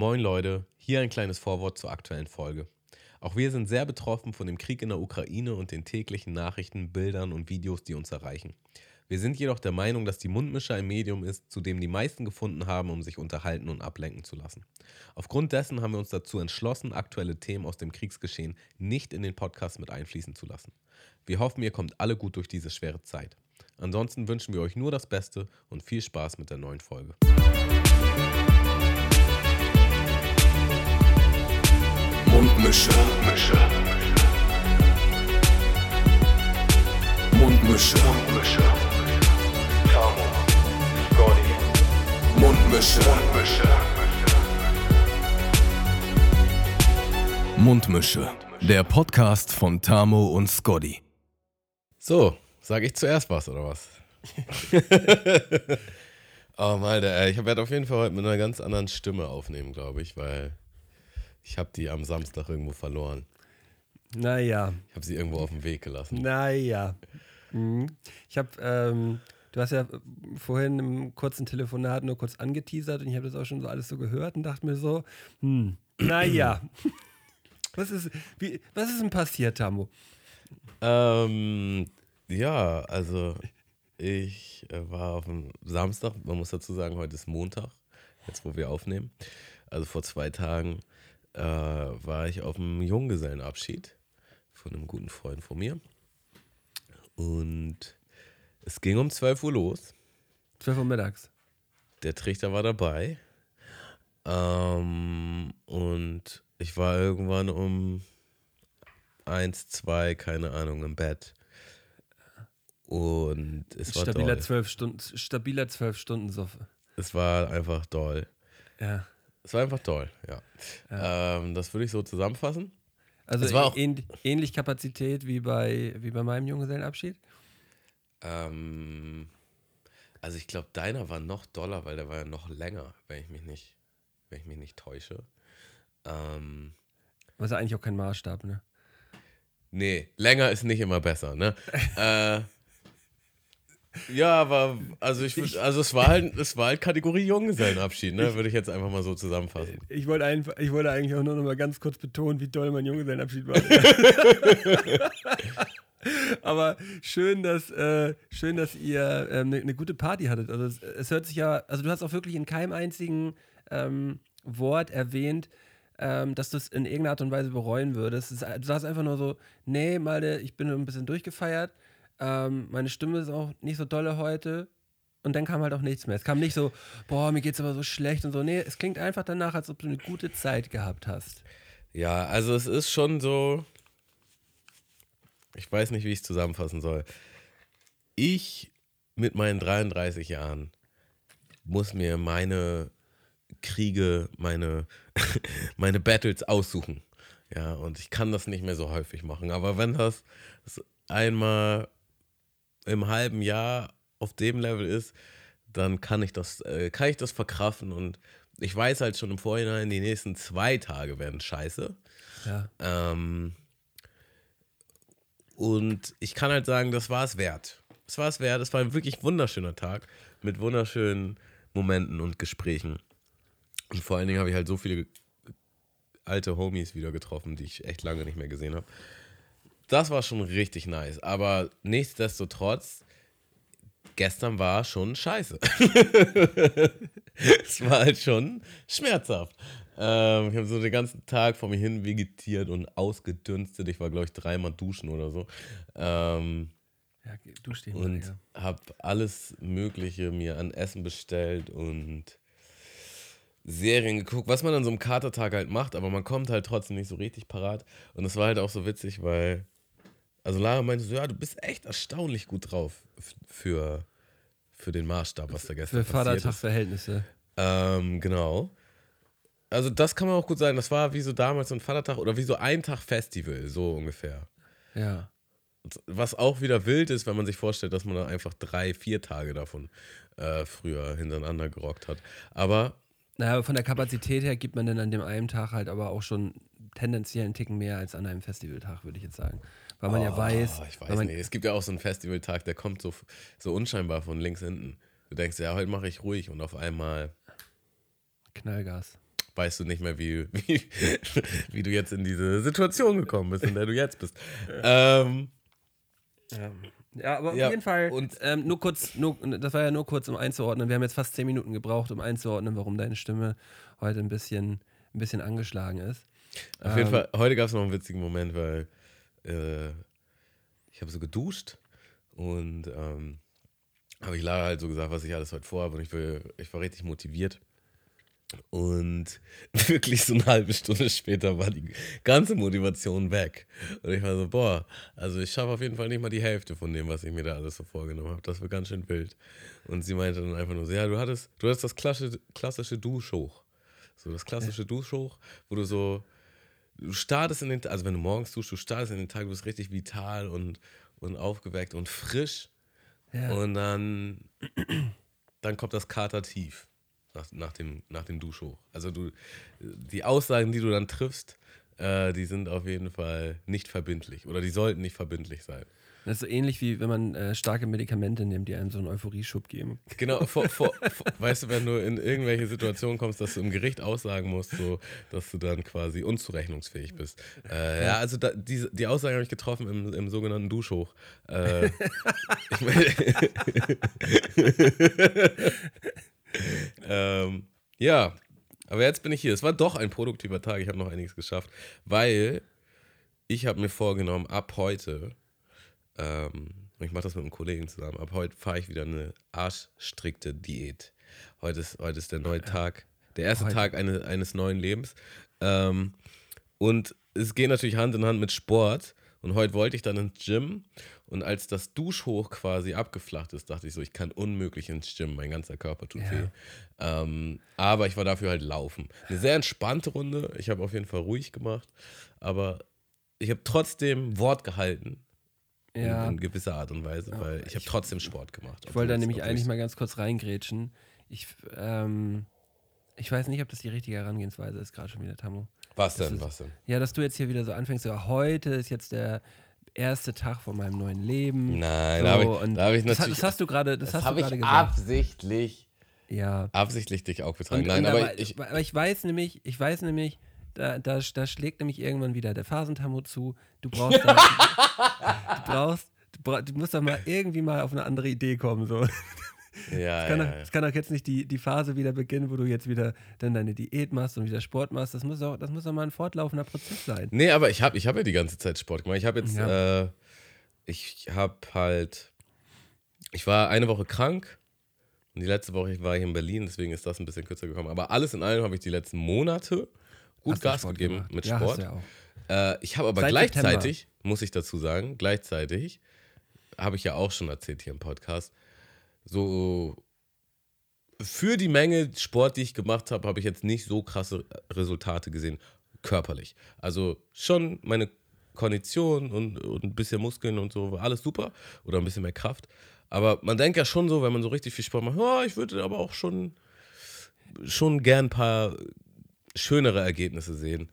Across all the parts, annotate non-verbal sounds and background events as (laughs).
Moin Leute, hier ein kleines Vorwort zur aktuellen Folge. Auch wir sind sehr betroffen von dem Krieg in der Ukraine und den täglichen Nachrichten, Bildern und Videos, die uns erreichen. Wir sind jedoch der Meinung, dass die Mundmischer ein Medium ist, zu dem die meisten gefunden haben, um sich unterhalten und ablenken zu lassen. Aufgrund dessen haben wir uns dazu entschlossen, aktuelle Themen aus dem Kriegsgeschehen nicht in den Podcast mit einfließen zu lassen. Wir hoffen, ihr kommt alle gut durch diese schwere Zeit. Ansonsten wünschen wir euch nur das Beste und viel Spaß mit der neuen Folge. Mundmische. Mundmische. Mundmische. Tamo. Scotty. Mundmische. Mundmische. Mundmische. Der Podcast von Tamo und Scotty. So, sage ich zuerst was oder was? (laughs) oh, Alter, ich werde auf jeden Fall heute mit einer ganz anderen Stimme aufnehmen, glaube ich, weil ich habe die am Samstag irgendwo verloren. Naja. Ich habe sie irgendwo auf dem Weg gelassen. Naja. Mhm. Ich habe, ähm, du hast ja vorhin im kurzen Telefonat nur kurz angeteasert und ich habe das auch schon so alles so gehört und dachte mir so, hm, naja. (clears throat) was, ist, wie, was ist denn passiert, Tammo? Ähm, ja, also ich äh, war auf dem Samstag, man muss dazu sagen, heute ist Montag, jetzt wo wir aufnehmen. Also vor zwei Tagen äh, war ich auf einem Junggesellenabschied von einem guten Freund von mir. Und es ging um 12 Uhr los. 12 Uhr mittags. Der Trichter war dabei. Ähm, und ich war irgendwann um 1, 2, keine Ahnung, im Bett. Und es war stabiler doll. 12 Stunden, stabiler 12 Stunden Soffe. Es war einfach doll. Ja. Es war einfach toll, ja. Ähm, das würde ich so zusammenfassen. Also Es war auch- ähn, ähnlich Kapazität wie bei, wie bei meinem Junggesellenabschied. Ähm, also ich glaube, deiner war noch doller, weil der war ja noch länger, wenn ich mich nicht, wenn ich mich nicht täusche. Ähm, Was ja eigentlich auch kein Maßstab, ne? nee, länger ist nicht immer besser, ne? (laughs) äh, ja, aber also ich, würd- also es war halt, es war halt Kategorie Junggesellenabschied, ne? Würde ich jetzt einfach mal so zusammenfassen. Ich wollte, einfach, ich wollte eigentlich auch nur noch mal ganz kurz betonen, wie toll mein Junggesellenabschied war. (laughs) Aber schön, dass, äh, schön, dass ihr eine ähm, ne- ne gute Party hattet. Also es, es hört sich ja, also du hast auch wirklich in keinem einzigen ähm, Wort erwähnt, ähm, dass du es in irgendeiner Art und Weise bereuen würdest. Es, du sagst einfach nur so, nee, Malte, ich bin ein bisschen durchgefeiert. Ähm, meine Stimme ist auch nicht so dolle heute. Und dann kam halt auch nichts mehr. Es kam nicht so, boah, mir geht's aber so schlecht und so. Nee, es klingt einfach danach, als ob du eine gute Zeit gehabt hast. Ja, also es ist schon so. Ich weiß nicht, wie ich es zusammenfassen soll. Ich mit meinen 33 Jahren muss mir meine Kriege, meine, (laughs) meine Battles aussuchen. Ja, und ich kann das nicht mehr so häufig machen. Aber wenn das einmal im halben Jahr auf dem Level ist, dann kann ich das, äh, kann ich das verkraften und ich weiß halt schon im Vorhinein, die nächsten zwei Tage werden scheiße. Ja. Ähm, und ich kann halt sagen, das war es wert. Es war es wert. Es war ein wirklich wunderschöner Tag mit wunderschönen Momenten und Gesprächen. Und vor allen Dingen habe ich halt so viele alte Homies wieder getroffen, die ich echt lange nicht mehr gesehen habe. Das war schon richtig nice. Aber nichtsdestotrotz, gestern war schon scheiße. (laughs) es war halt schon schmerzhaft. Ähm, ich habe so den ganzen Tag vor mir hin vegetiert und ausgedünstet. Ich war, glaube ich, dreimal duschen oder so. Ähm, Ja, du stehst und ja. habe alles Mögliche mir an Essen bestellt und Serien geguckt, was man an so einem Katertag halt macht, aber man kommt halt trotzdem nicht so richtig parat. Und es war halt auch so witzig, weil, also Lara meinte so, ja, du bist echt erstaunlich gut drauf für, für den Maßstab, was da gestern Für passiert ist. Vatertagsverhältnisse. Ähm, genau. Also das kann man auch gut sagen, das war wie so damals so ein Vatertag oder wie so ein Tag Festival, so ungefähr. Ja. Was auch wieder wild ist, wenn man sich vorstellt, dass man dann einfach drei, vier Tage davon äh, früher hintereinander gerockt hat. Aber Naja, aber von der Kapazität her gibt man dann an dem einen Tag halt aber auch schon tendenziell einen Ticken mehr als an einem Festivaltag, würde ich jetzt sagen. Weil man ja weiß, Oh, ich weiß nicht. Es gibt ja auch so einen Festivaltag, der kommt so, so unscheinbar von links hinten. Du denkst, ja, heute mache ich ruhig und auf einmal, Knallgas. weißt du nicht mehr, wie, (laughs) wie, wie du jetzt in diese Situation gekommen bist, in der du jetzt bist. Ähm, Ja. Ja, aber Ja, auf jeden Fall, und- ähm, nur kurz, nur, das war ja nur kurz, um einzuordnen. Wir haben jetzt fast zehn Minuten gebraucht, um einzuordnen, warum deine Stimme heute ein bisschen, ein bisschen angeschlagen ist. Auf jeden Ähm, Fall, heute gab es noch einen witzigen Moment, weil äh, ich habe so geduscht und ähm, habe ich Lara halt so gesagt, was ich alles heute vorhabe und ich, will, ich war richtig motiviert. Und (laughs) wirklich so eine halbe Stunde später war die ganze Motivation weg. Und ich war so, boah, also ich schaffe auf jeden Fall nicht mal die Hälfte von dem, was ich mir da alles so vorgenommen habe. Das war ganz schön wild. Und sie meinte dann einfach nur so, ja, du hattest, du hattest das klassische, klassische Duschhoch. So das klassische Duschhoch, wo du so, du startest in den, also wenn du morgens duschst, du startest in den Tag, du bist richtig vital und, und aufgeweckt und frisch. Ja. Und dann, dann kommt das Kater tief nach, nach, dem, nach dem Duschhoch. Also du, die Aussagen, die du dann triffst, äh, die sind auf jeden Fall nicht verbindlich oder die sollten nicht verbindlich sein. Das ist so ähnlich wie wenn man äh, starke Medikamente nimmt, die einem so einen Euphorieschub geben. Genau, vor, vor, (laughs) vor, weißt du, wenn du in irgendwelche Situationen kommst, dass du im Gericht aussagen musst, so, dass du dann quasi unzurechnungsfähig bist. Äh, ja, also da, die, die Aussage habe ich getroffen im, im sogenannten Duschhoch. Äh, (laughs) ich meine, ähm, ja, aber jetzt bin ich hier. Es war doch ein produktiver Tag. Ich habe noch einiges geschafft, weil ich habe mir vorgenommen, ab heute ähm, und ich mache das mit einem Kollegen zusammen. Ab heute fahre ich wieder eine arschstrikte Diät. Heute ist, heute ist der neue Tag, der erste Heute. Tag eine, eines neuen Lebens. Ähm, und es geht natürlich Hand in Hand mit Sport. Und heute wollte ich dann ins Gym. Und als das Duschhoch quasi abgeflacht ist, dachte ich so, ich kann unmöglich ins Gym. Mein ganzer Körper tut Ja. weh. Ähm, aber ich war dafür halt laufen. Eine sehr entspannte Runde. Ich habe auf jeden Fall ruhig gemacht. Aber ich habe trotzdem Wort gehalten Ja. in, in gewisser Art und Weise, weil ich habe trotzdem Sport gemacht. Ich wollte da nämlich eigentlich mal ganz kurz reingrätschen. Ich, ähm, ich weiß nicht, ob das die richtige Herangehensweise ist, gerade schon wieder, Tammo. Was das denn, ist- was denn? Ja, dass du jetzt hier wieder so anfängst, so heute ist jetzt der erste Tag von meinem neuen Leben. Nein, so, da habe ich, da hab ich das, natürlich. das hast du gerade, das, hast du ich gesagt. absichtlich, Ja. absichtlich dich aufgetragen. Und, Nein, und aber, aber, ich, aber ich weiß nämlich, ich weiß nämlich, da, da, da schlägt nämlich irgendwann wieder der Phasentammo zu. Du brauchst, (laughs) da, du brauchst, du, musst doch mal irgendwie mal auf eine andere Idee kommen. So. ja, Es kann, ja, doch, ja. es kann doch jetzt nicht die, die Phase wieder beginnen, wo du jetzt wieder dann deine Diät machst und wieder Sport machst. Das muss doch, das muss doch mal ein fortlaufender Prozess sein. Nee, aber ich habe ich hab ja die ganze Zeit Sport gemacht. Ich habe jetzt, Ja. äh, ich habe halt, ich war eine Woche krank und die letzte Woche war ich in Berlin, deswegen ist das ein bisschen kürzer gekommen. Aber alles in allem habe ich die letzten Monate gut Hast Gas Sport gegeben gemacht? mit Sport. Ja. Äh, ich habe aber Seit gleichzeitig, muss ich dazu sagen, gleichzeitig, habe ich ja auch schon erzählt hier im Podcast, so für die Menge Sport, die ich gemacht habe, habe ich jetzt nicht so krasse Resultate gesehen, körperlich. Also schon meine Kondition und, und ein bisschen Muskeln und so, alles super oder ein bisschen mehr Kraft. Aber man denkt ja schon so, wenn man so richtig viel Sport macht, ja, ich würde aber auch schon, schon gern ein paar schönere Ergebnisse sehen.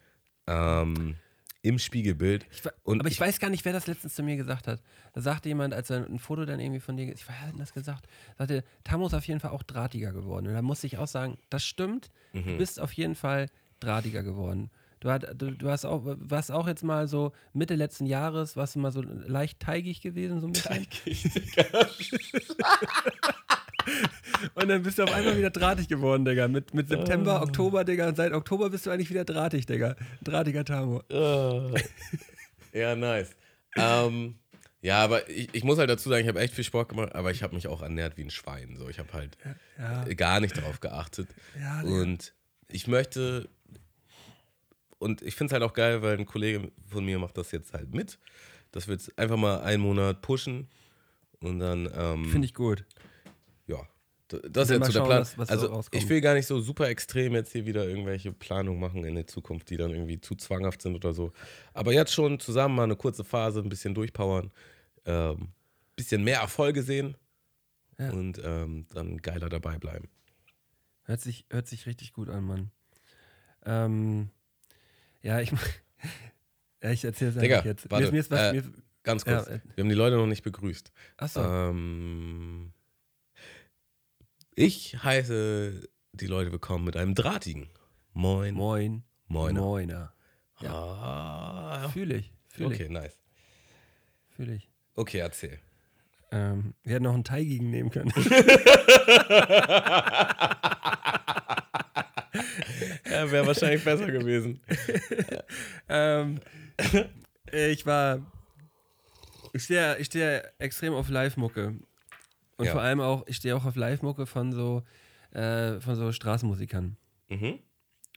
Ähm, Im Spiegelbild. Ich, Und aber ich, ich- weiß gar nicht, wer das letztens zu mir gesagt hat. Da sagte jemand, als er ein Foto dann irgendwie von dir, ich weiß, wer hat das gesagt, sagte, Tammo ist auf jeden Fall auch drahtiger geworden. Und da musste ich auch sagen, das stimmt, Mhm. du bist auf jeden Fall drahtiger geworden. Du, hat, du, du hast auch, warst auch jetzt mal so Mitte letzten Jahres, warst du mal so leicht teigig gewesen, so ein bisschen. (laughs) Und dann bist du auf einmal wieder drahtig geworden, Digga. Mit, mit September, Oktober, Digga. Und seit Oktober bist du eigentlich wieder drahtig, Digga. Drahtiger Tamo. Äh, ja, nice. ähm, ja, aber ich, ich muss halt dazu sagen, ich habe echt viel Sport gemacht, aber ich habe mich auch ernährt wie ein Schwein. So, ich habe halt Ja. gar nicht darauf geachtet. Ja, und ich möchte, und ich finde es halt auch geil, weil ein Kollege von mir macht das jetzt halt mit, dass wir jetzt einfach mal einen Monat pushen und dann, ähm, Finde ich gut. Ja, das ist jetzt so der Plan. was- was so also ich will gar nicht so super extrem jetzt hier wieder irgendwelche Planungen machen in der Zukunft, die dann irgendwie zu zwanghaft sind oder so. Aber jetzt schon zusammen mal eine kurze Phase, ein bisschen durchpowern, ähm, bisschen mehr Erfolge sehen Ja. und ähm, dann geiler dabei bleiben. Hört sich, hört sich richtig gut an, Mann. Ähm, ja, ich, (laughs) ja, ich erzähle es einfach jetzt. warte, mir, mir ist was, äh, mir, Ganz Ja, kurz, äh, wir haben die Leute noch nicht begrüßt. achso, Ähm, ich heiße die Leute willkommen mit einem drahtigen Moin. Moin. Moiner. Moiner. Ja. Ah, Fühle ich. Fühle okay, ich. nice. Fühle ich. Okay, erzähl. Ähm, wir hätten noch einen Teigigen nehmen können. (laughs) Ja, wäre wahrscheinlich besser gewesen. (laughs) ähm, ich war. Ich stehe ich steh extrem auf Live-Mucke. Und Ja. vor allem auch, ich stehe auch auf Live-Mucke von so, äh, von so Straßenmusikern. Mhm.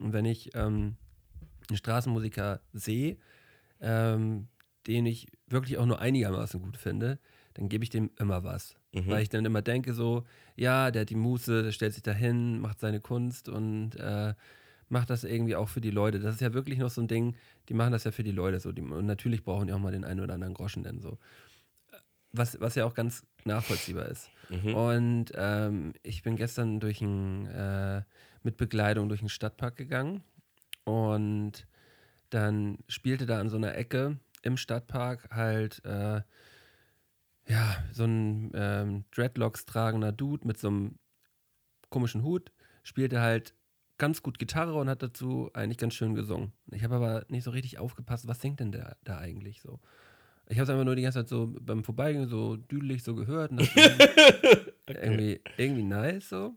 Und wenn ich ähm, einen Straßenmusiker sehe, ähm, den ich wirklich auch nur einigermaßen gut finde, dann gebe ich dem immer was. Mhm. Weil ich dann immer denke so, ja, der hat die Muße, der stellt sich dahin, macht seine Kunst und äh, macht das irgendwie auch für die Leute. Das ist ja wirklich noch so ein Ding, die machen das ja für die Leute so. Die, und natürlich brauchen die auch mal den einen oder anderen Groschen denn so. Was, was ja auch ganz nachvollziehbar ist. Mhm. Und ähm, ich bin gestern durch ein, äh, mit Begleitung durch den Stadtpark gegangen und dann spielte da an so einer Ecke im Stadtpark halt äh, ja so ein ähm, Dreadlocks tragender Dude mit so einem komischen Hut spielte halt ganz gut Gitarre und hat dazu eigentlich ganz schön gesungen. Ich habe aber nicht so richtig aufgepasst, was singt denn der da eigentlich so. Ich habe es einfach nur die ganze Zeit so beim Vorbeigehen so düdelig so gehört und dachte, (laughs) irgendwie, irgendwie nice so.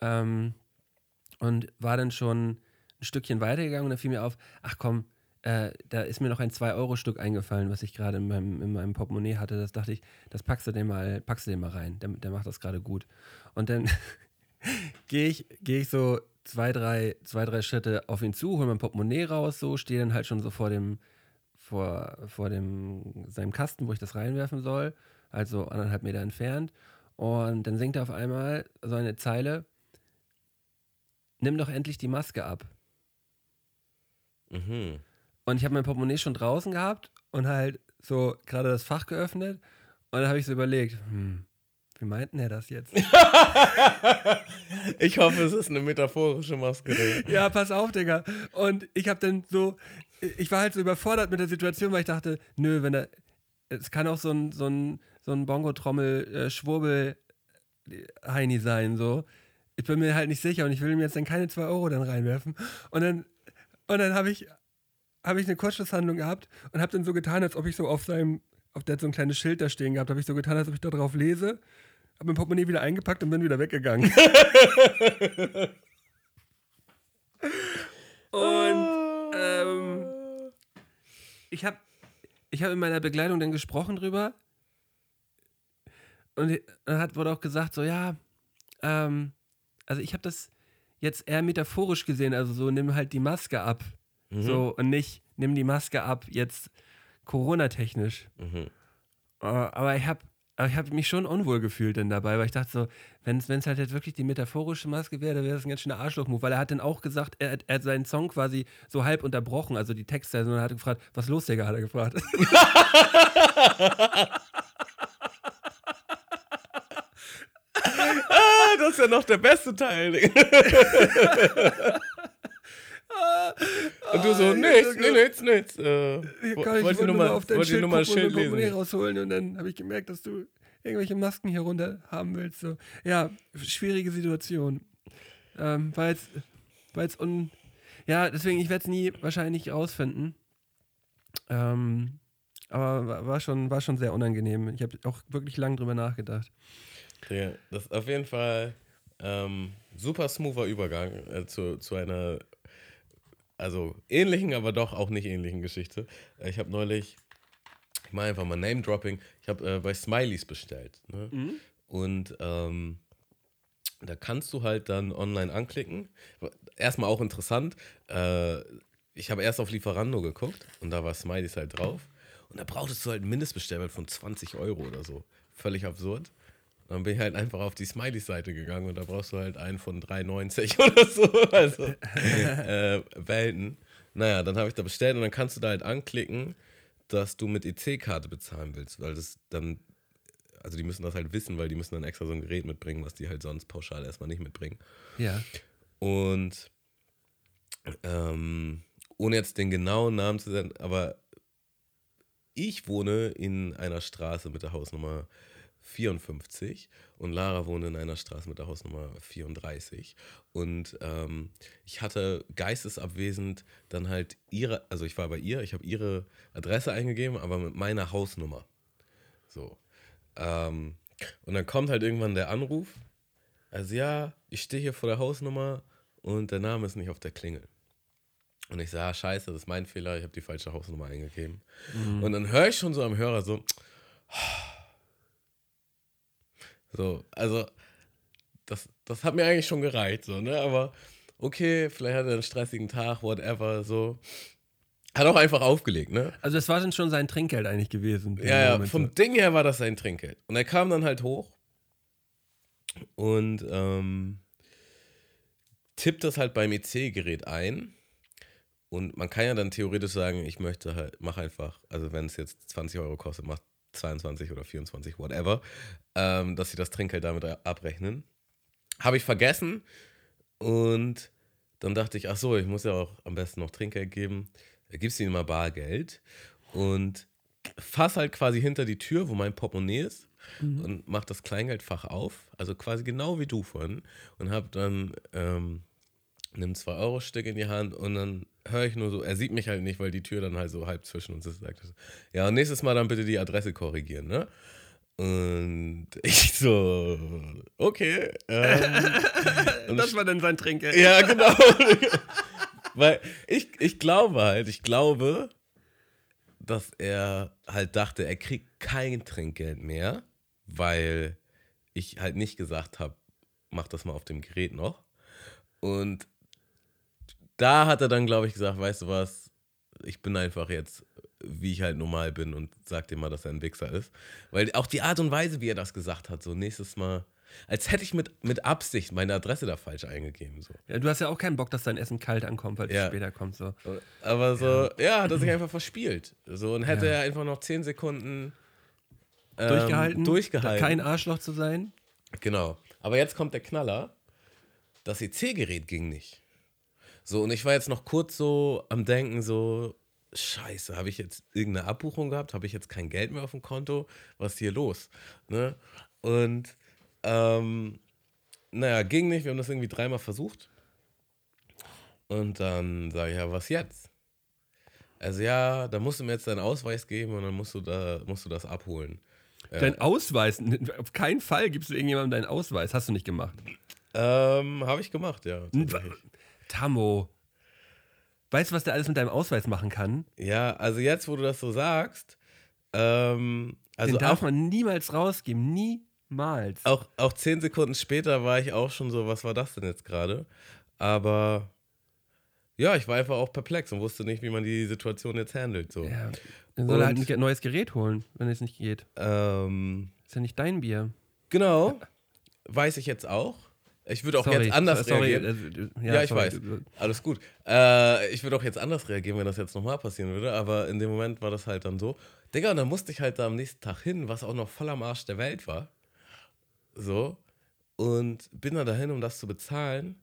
Ähm, und war dann schon ein Stückchen weitergegangen und da fiel mir auf, ach komm, äh, da ist mir noch ein 2-Euro-Stück eingefallen, was ich gerade in meinem, in meinem Portemonnaie hatte. Das dachte ich, das packst du den mal, packst du den mal rein. Der, der macht das gerade gut. Und dann (laughs) gehe ich, geh ich so zwei drei, zwei, drei Schritte auf ihn zu, hole mein Portemonnaie raus, so, stehe dann halt schon so vor dem, vor, vor dem, seinem Kasten, wo ich das reinwerfen soll, also anderthalb Meter entfernt. Und dann singt er auf einmal so eine Zeile, nimm doch endlich die Maske ab. Mhm. Und ich habe mein Portemonnaie schon draußen gehabt und halt so gerade das Fach geöffnet. Und dann habe ich so überlegt, hm, wie meinten er das jetzt? (laughs) Ich hoffe, es ist eine metaphorische Maske. Ja, pass auf, Digga. Und ich habe dann so, ich war halt so überfordert mit der Situation, weil ich dachte, nö, wenn er, es kann auch so ein, so ein, so ein Bongo-Trommel-Schwurbel-Heini sein, so. Ich bin mir halt nicht sicher und ich will ihm jetzt dann keine 2 Euro dann reinwerfen. Und dann, und dann habe ich, habe ich eine Kurzschlusshandlung gehabt und habe dann so getan, als ob ich so auf seinem, auf der hat so ein kleines Schild da stehen gehabt, habe ich so getan, als ob ich da drauf lese, habe mein Portemonnaie wieder eingepackt und bin wieder weggegangen. (laughs) und ähm, ich habe ich hab in meiner Begleitung dann gesprochen drüber und dann hat, wurde auch gesagt, so ja, ähm, also ich habe das jetzt eher metaphorisch gesehen, also so nimm halt die Maske ab. So und nicht nimm die Maske ab, jetzt Corona-technisch. Mhm. Äh, aber ich habe aber ich habe mich schon unwohl gefühlt denn dabei, weil ich dachte so, wenn es halt jetzt wirklich die metaphorische Maske wäre, dann wäre das ein ganz schöner Arschloch-Move, weil er hat dann auch gesagt, er, hat- er hat seinen Song quasi so halb unterbrochen, also die Texte, und er hat gefragt, was ist los, Digga, hat er gefragt. (laughs) Ah, das ist ja noch der beste Teil. (laughs) Und du so, nichts, nee, nichts, nichts. Äh, Ich wollte mal mal, auf dein Schild und Schild Portemonnaie lesen. rausholen und dann habe ich gemerkt, dass du irgendwelche Masken hier runter haben willst. So. Ja, schwierige Situation. Ähm, war jetzt, war jetzt un... Ja, deswegen, ich werde es nie wahrscheinlich rausfinden. Ähm, aber war- schon, war schon sehr unangenehm. Ich habe auch wirklich lang drüber nachgedacht. Ja, das ist auf jeden Fall ähm, super smoother Übergang äh, zu, zu einer, also ähnlichen, aber doch auch nicht ähnlichen Geschichte. Äh, ich habe neulich, ich mache einfach mal Name-Dropping, ich habe äh, bei Smileys bestellt. Ne? Und ähm, da kannst du halt dann online anklicken. Erstmal auch interessant, äh, ich habe erst auf Lieferando geguckt und da war Smileys halt drauf. Und da brauchtest du halt einen Mindestbestellwert von 20 Euro oder so. Völlig absurd. Dann bin ich halt einfach auf die Smileys-Seite gegangen und da brauchst du halt einen von 3,90 (laughs) oder so. Also (laughs) äh, Welten. Naja, dann habe ich da bestellt und dann kannst du da halt anklicken, dass du mit EC-Karte bezahlen willst, weil das dann, also die müssen das halt wissen, weil die müssen dann extra so ein Gerät mitbringen, was die halt sonst pauschal erstmal nicht mitbringen. Ja. Und ähm, ohne jetzt den genauen Namen zu sagen, aber ich wohne in einer Straße mit der Hausnummer 54 und Lara wohnt in einer Straße mit der Hausnummer 34. Und ähm, ich hatte geistesabwesend dann halt ihre, also ich war bei ihr, ich habe ihre Adresse eingegeben, aber mit meiner Hausnummer. So. Ähm, und dann kommt halt irgendwann der Anruf. Also ja, ich stehe hier vor der Hausnummer und der Name ist nicht auf der Klingel. Und ich sage, scheiße, das ist mein Fehler, ich habe die falsche Hausnummer eingegeben. Mhm. Und dann höre ich schon so am Hörer so, so, also das, das hat mir eigentlich schon gereicht, so, ne? Aber okay, vielleicht hat er einen stressigen Tag, whatever, so. Hat auch einfach aufgelegt, ne? Also das war dann schon sein Trinkgeld eigentlich gewesen. Ja, ja, vom Ding her war das sein Trinkgeld. Und er kam dann halt hoch und ähm, tippt das halt beim EC-Gerät ein. Und man kann ja dann theoretisch sagen, ich möchte halt, mach einfach, also wenn es jetzt 20 Euro kostet, mach 22 oder 24, whatever, ähm, dass sie das Trinkgeld damit abrechnen. Habe ich vergessen und dann dachte ich, ach so, ich muss ja auch am besten noch Trinkgeld geben. Da gibst du ihnen mal Bargeld und fass halt quasi hinter die Tür, wo mein Portemonnaie ist mhm. und mach das Kleingeldfach auf, also quasi genau wie du vorhin und hab dann ähm, nimm 2-Euro-Stück in die Hand und dann höre ich nur so, er sieht mich halt nicht, weil die Tür dann halt so halb zwischen uns ist. Ja, und nächstes Mal dann bitte die Adresse korrigieren, ne? Und (laughs) ich so, okay. Ähm, (laughs) das war dann sein Trinkgeld. Ja, genau. (laughs) weil ich, ich glaube halt, ich glaube, dass er halt dachte, er kriegt kein Trinkgeld mehr, weil ich halt nicht gesagt habe, mach das mal auf dem Gerät noch. Und da hat er dann, glaube ich, gesagt, weißt du was, ich bin einfach jetzt, wie ich halt normal bin und sag dir mal, dass er ein Wichser ist. Weil auch die Art und Weise, wie er das gesagt hat, so nächstes Mal, als hätte ich mit, mit Absicht meine Adresse da falsch eingegeben. So. Ja, du hast ja auch keinen Bock, dass dein Essen kalt ankommt, weil es ja. später kommt. So. Aber so, ja, ja hat er sich einfach verspielt. So, und hätte ja. er einfach noch 10 Sekunden ähm, durchgehalten, durchgehalten. Kein Arschloch zu sein. Genau. Aber jetzt kommt der Knaller. Das EC-Gerät ging nicht. So, und ich war jetzt noch kurz so am Denken, so, Scheiße, habe ich jetzt irgendeine Abbuchung gehabt? Habe ich jetzt kein Geld mehr auf dem Konto? Was ist hier los? Ne? Und ähm, naja, ging nicht. Wir haben das irgendwie dreimal versucht. Und dann sage ich, ja, was jetzt? Also ja, da musst du mir jetzt deinen Ausweis geben und dann musst du da musst du das abholen. Dein äh, Ausweis? Auf keinen Fall gibst du irgendjemandem deinen Ausweis. Hast du nicht gemacht? Ähm, habe ich gemacht, ja. Tammo. Weißt du, was der alles mit deinem Ausweis machen kann? Ja, also jetzt, wo du das so sagst, ähm, also Den darf man niemals rausgeben. Niemals. Auch, auch zehn Sekunden später war ich auch schon so, was war das denn jetzt gerade? Aber ja, ich war einfach auch perplex und wusste nicht, wie man die Situation jetzt handelt. So. Ja, dann soll und, er halt ein neues Gerät holen, wenn es nicht geht. Ähm, ist ja nicht dein Bier. Genau. Weiß ich jetzt auch. Ich würde auch sorry, jetzt anders sorry, reagieren. Äh, ja, ja, ich sorry. weiß. Alles gut. Äh, ich würde auch jetzt anders reagieren, wenn das jetzt nochmal passieren würde. Aber in dem Moment war das halt dann so. Digga, und dann musste ich halt da am nächsten Tag hin, was auch noch voll am Arsch der Welt war. So. Und bin dann dahin, um das zu bezahlen.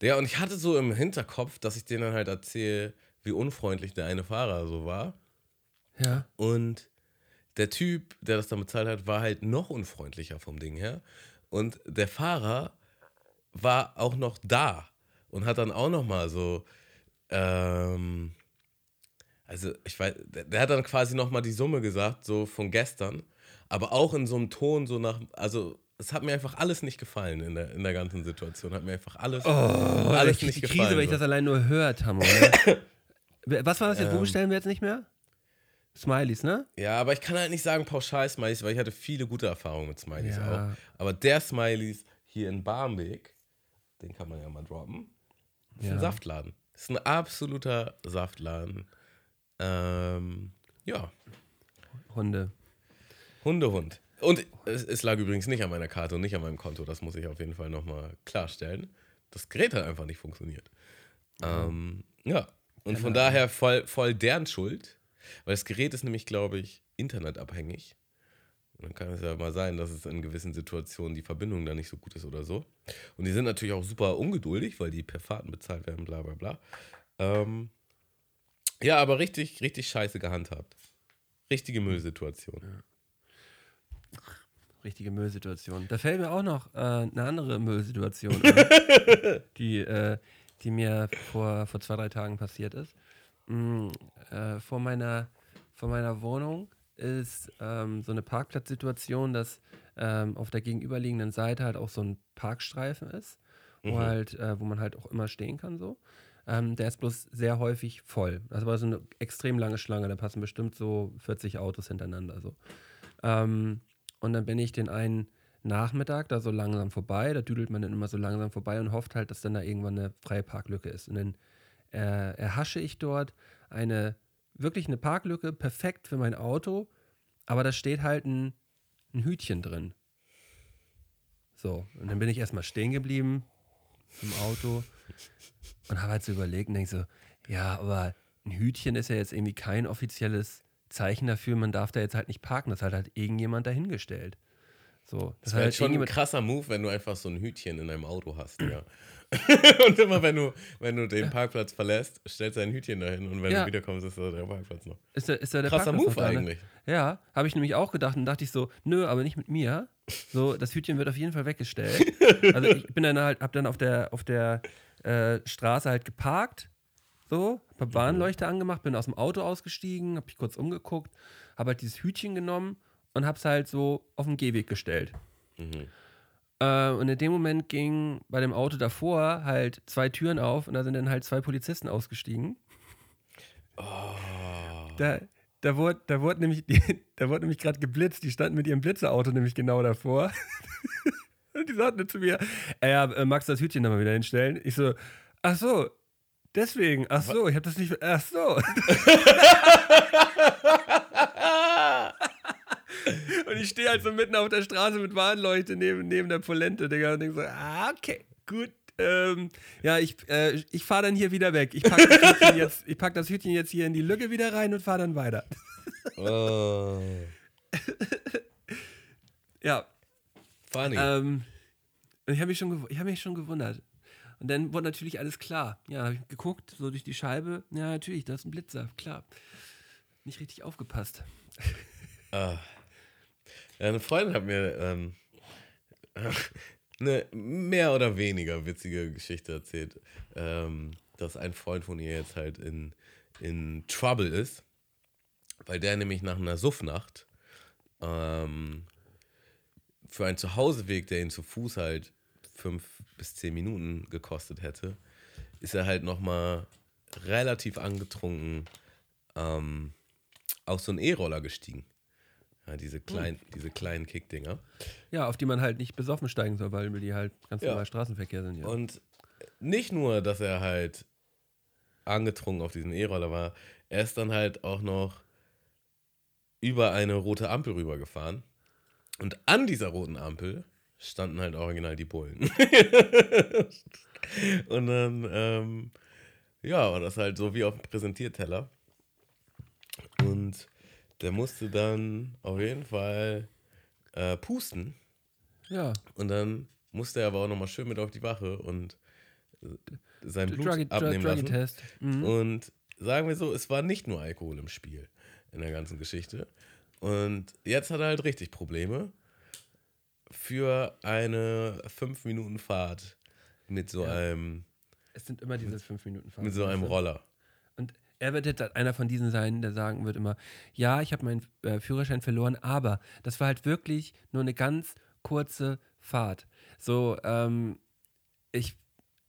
Digga, und ich hatte so im Hinterkopf, dass ich denen dann halt erzähle, wie unfreundlich der eine Fahrer so war. Ja. Und der Typ, der das dann bezahlt hat, war halt noch unfreundlicher vom Ding her. Und der Fahrer war auch noch da und hat dann auch noch mal so, ähm, also ich weiß, der, der hat dann quasi noch mal die Summe gesagt, so von gestern, aber auch in so einem Ton, so nach, also es hat mir einfach alles nicht gefallen in der, in der ganzen Situation. Hat mir einfach alles, oh, alles nicht Krise, gefallen. Krise, wenn ich das allein nur hört habe. (coughs) Was war das jetzt? Ähm, Wo bestellen wir jetzt nicht mehr? Smileys, ne? Ja, aber ich kann halt nicht sagen pauschal Smileys, weil ich hatte viele gute Erfahrungen mit Smileys ja. auch. Aber der Smileys hier in Barmbek, den kann man ja mal droppen, ist ja. ein Saftladen. Ist ein absoluter Saftladen. Ähm, ja. Hunde. Hundehund. Und es, es, lag übrigens nicht an meiner Karte und nicht an meinem Konto. Das muss ich auf jeden Fall nochmal klarstellen. Das Gerät hat einfach nicht funktioniert. Ja. Ähm, ja. Und von daher voll, voll deren Schuld. Weil das Gerät ist nämlich, glaube ich, internetabhängig. Und dann kann es ja mal sein, dass es in gewissen Situationen die Verbindung da nicht so gut ist oder so. Und die sind natürlich auch super ungeduldig, weil die per Fahrten bezahlt werden, bla bla bla. Ähm, ja, aber richtig, richtig scheiße gehandhabt. Richtige Müllsituation. Richtige Müllsituation. Da fällt mir auch noch äh, eine andere Müllsituation ein, (laughs) die, äh, die mir vor, vor zwei, drei Tagen passiert ist. Mm, äh, vor, meiner, vor meiner Wohnung ist ähm, so eine Parkplatzsituation, dass ähm, auf der gegenüberliegenden Seite halt auch so ein Parkstreifen ist, wo, Mhm. halt, äh, wo man halt auch immer stehen kann so. Ähm, der ist bloß sehr häufig voll. Das war so eine extrem lange Schlange, da passen bestimmt so 40 Autos hintereinander so. Ähm, und dann bin ich den einen Nachmittag da so langsam vorbei, da düdelt man dann immer so langsam vorbei und hofft halt, dass dann da irgendwann eine freie Parklücke ist. Und dann äh, erhasche ich dort eine, wirklich eine Parklücke, perfekt für mein Auto, aber da steht halt ein, ein Hütchen drin. So, und dann bin ich erstmal stehen geblieben im Auto und habe halt so überlegt und denke so, ja, aber ein Hütchen ist ja jetzt irgendwie kein offizielles Zeichen dafür, man darf da jetzt halt nicht parken. Das hat halt irgendjemand dahingestellt. So, Das hat wäre halt schon ein krasser Move, wenn du einfach so ein Hütchen in deinem Auto hast, ja. (laughs) und immer wenn du, wenn du den Parkplatz verlässt, stellst du ein Hütchen dahin und wenn Ja. du wiederkommst, ist da der Parkplatz noch. Ist da, ist da der Krasser Parkplatz Move da, ne? eigentlich. Ja, habe ich nämlich auch gedacht und dachte ich so, nö, aber nicht mit mir. So, das Hütchen wird auf jeden Fall weggestellt. Also ich bin dann halt, hab dann auf der, auf der äh, Straße halt geparkt, so, hab Warnleuchte angemacht, bin aus dem Auto ausgestiegen, hab mich kurz umgeguckt, habe halt dieses Hütchen genommen und hab's halt so auf den Gehweg gestellt. Mhm. Äh, und in dem Moment ging bei dem Auto davor halt zwei Türen auf und da sind dann halt zwei Polizisten ausgestiegen. Da, da wurde, da wurde nämlich, (laughs) da wurde nämlich gerade geblitzt. Die standen mit ihrem Blitzerauto nämlich genau davor. (laughs) und die sagten zu mir, "Ey, ja, äh, magst du das Hütchen da mal wieder hinstellen? Ich so, ach so, deswegen, ach so, ich habe das nicht, ach so. (laughs) und ich stehe halt so mitten auf der Straße mit Warnleuchte neben, neben der Polente, Digga, und denke so, ah, okay, gut. Ähm, ja, ich, äh, ich fahre dann hier wieder weg. Ich packe das, Hütchen jetzt- ich pack das Hütchen jetzt hier in die Lücke wieder rein und fahre dann weiter. Oh. Ja, Funny. ähm, und ich habe mich, schon ich hab mich schon gewundert. Und dann wurde natürlich alles klar. Ja, habe ich geguckt, so durch die Scheibe. Ja, natürlich, da ist ein Blitzer, klar. Nicht richtig aufgepasst. Ah. Eine Freundin hat mir ähm, eine mehr oder weniger witzige Geschichte erzählt, ähm, dass ein Freund von ihr jetzt halt in, in Trouble ist, weil der nämlich nach einer Suffnacht ähm, für einen Zuhauseweg, der ihn zu Fuß halt fünf bis zehn Minuten gekostet hätte, ist er halt nochmal relativ angetrunken ähm, auf so einen E-Roller gestiegen. Ja, diese kleinen, diese kleinen Kickdinger. Ja, auf die man halt nicht besoffen steigen soll, weil die halt ganz Ja. normal Straßenverkehr sind. Ja. Und nicht nur, dass er halt angetrunken auf diesen E-Roller war, er ist dann halt auch noch über eine rote Ampel rübergefahren. Und an dieser roten Ampel standen halt original die Bullen. (laughs) Und dann, ähm, ja, war das halt so wie auf dem Präsentierteller. Und der musste dann auf jeden Fall äh, pusten. ja. Und dann musste er aber auch nochmal schön mit auf die Wache und äh, sein Blut Druggy, abnehmen Druggy lassen. Test. Mhm. Und sagen wir so, es war nicht nur Alkohol im Spiel in der ganzen Geschichte. Und jetzt hat er halt richtig Probleme für eine 5 Minuten Fahrt mit so Ja. einem Es sind immer diese fünf Minuten Fahrt. mit so einem? Roller. Er wird jetzt einer von diesen sein, der sagen wird immer, ja, ich habe meinen äh, Führerschein verloren, aber das war halt wirklich nur eine ganz kurze Fahrt. So, ähm, ich,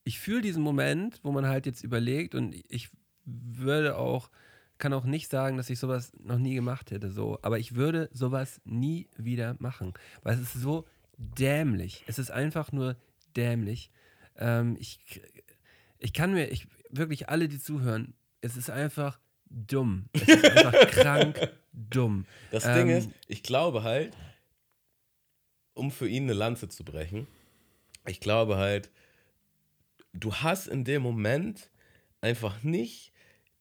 ich fühle diesen Moment, wo man halt jetzt überlegt und ich würde auch, kann auch nicht sagen, dass ich sowas noch nie gemacht hätte, so, aber ich würde sowas nie wieder machen, weil es ist so dämlich. Es ist einfach nur dämlich. Ähm, ich, ich kann mir, ich, wirklich alle, die zuhören, es ist einfach dumm. Es ist einfach (laughs) krank dumm. Das Ähm, Ding ist, ich glaube halt, um für ihn eine Lanze zu brechen, ich glaube halt, du hast in dem Moment einfach nicht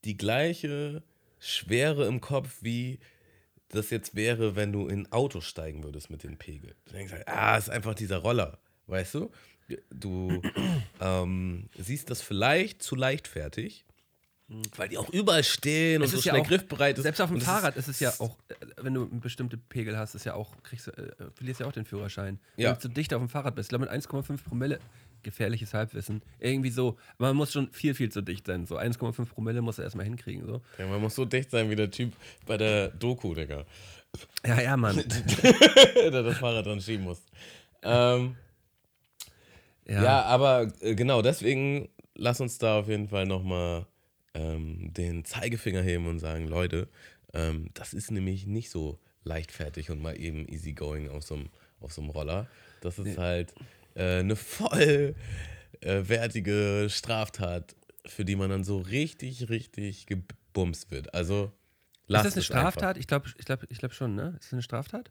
die gleiche Schwere im Kopf, wie das jetzt wäre, wenn du in ein Auto steigen würdest mit dem Pegel. Du denkst halt, ah, ist einfach dieser Roller, weißt du? Du (clears throat) ähm, siehst das vielleicht zu leichtfertig, Weil die auch überall stehen und Es so ist ja schnell auch- griffbereit ist. Selbst auf dem Und Fahrrad ist es ja auch, äh, wenn du einen bestimmten Pegel hast, ist ja auch, kriegst du, äh, verlierst ja auch den Führerschein. Ja. Wenn du zu dicht auf dem Fahrrad bist. Ich glaube mit 1,5 Promille, gefährliches Halbwissen. Irgendwie so. Man muss schon viel, viel zu dicht sein. So 1,5 Promille muss er erstmal hinkriegen. So. Ja, man muss so dicht sein wie der Typ bei der Doku, Digga. Ja, ja, Mann. (laughs) der das Fahrrad dran schieben muss. Ähm, Ja. ja. aber äh, genau, deswegen lass uns da auf jeden Fall nochmal ähm, den Zeigefinger heben und sagen, Leute, ähm, das ist nämlich nicht so leichtfertig und mal eben easygoing auf so einem auf so einem Roller. Das ist halt äh, eine voll äh, Straftat, für die man dann so richtig, richtig gebumst wird. Also Ist lasst das eine es einfach. Straftat? Ich glaube ich glaub, ich glaub schon, ne? Ist das eine Straftat?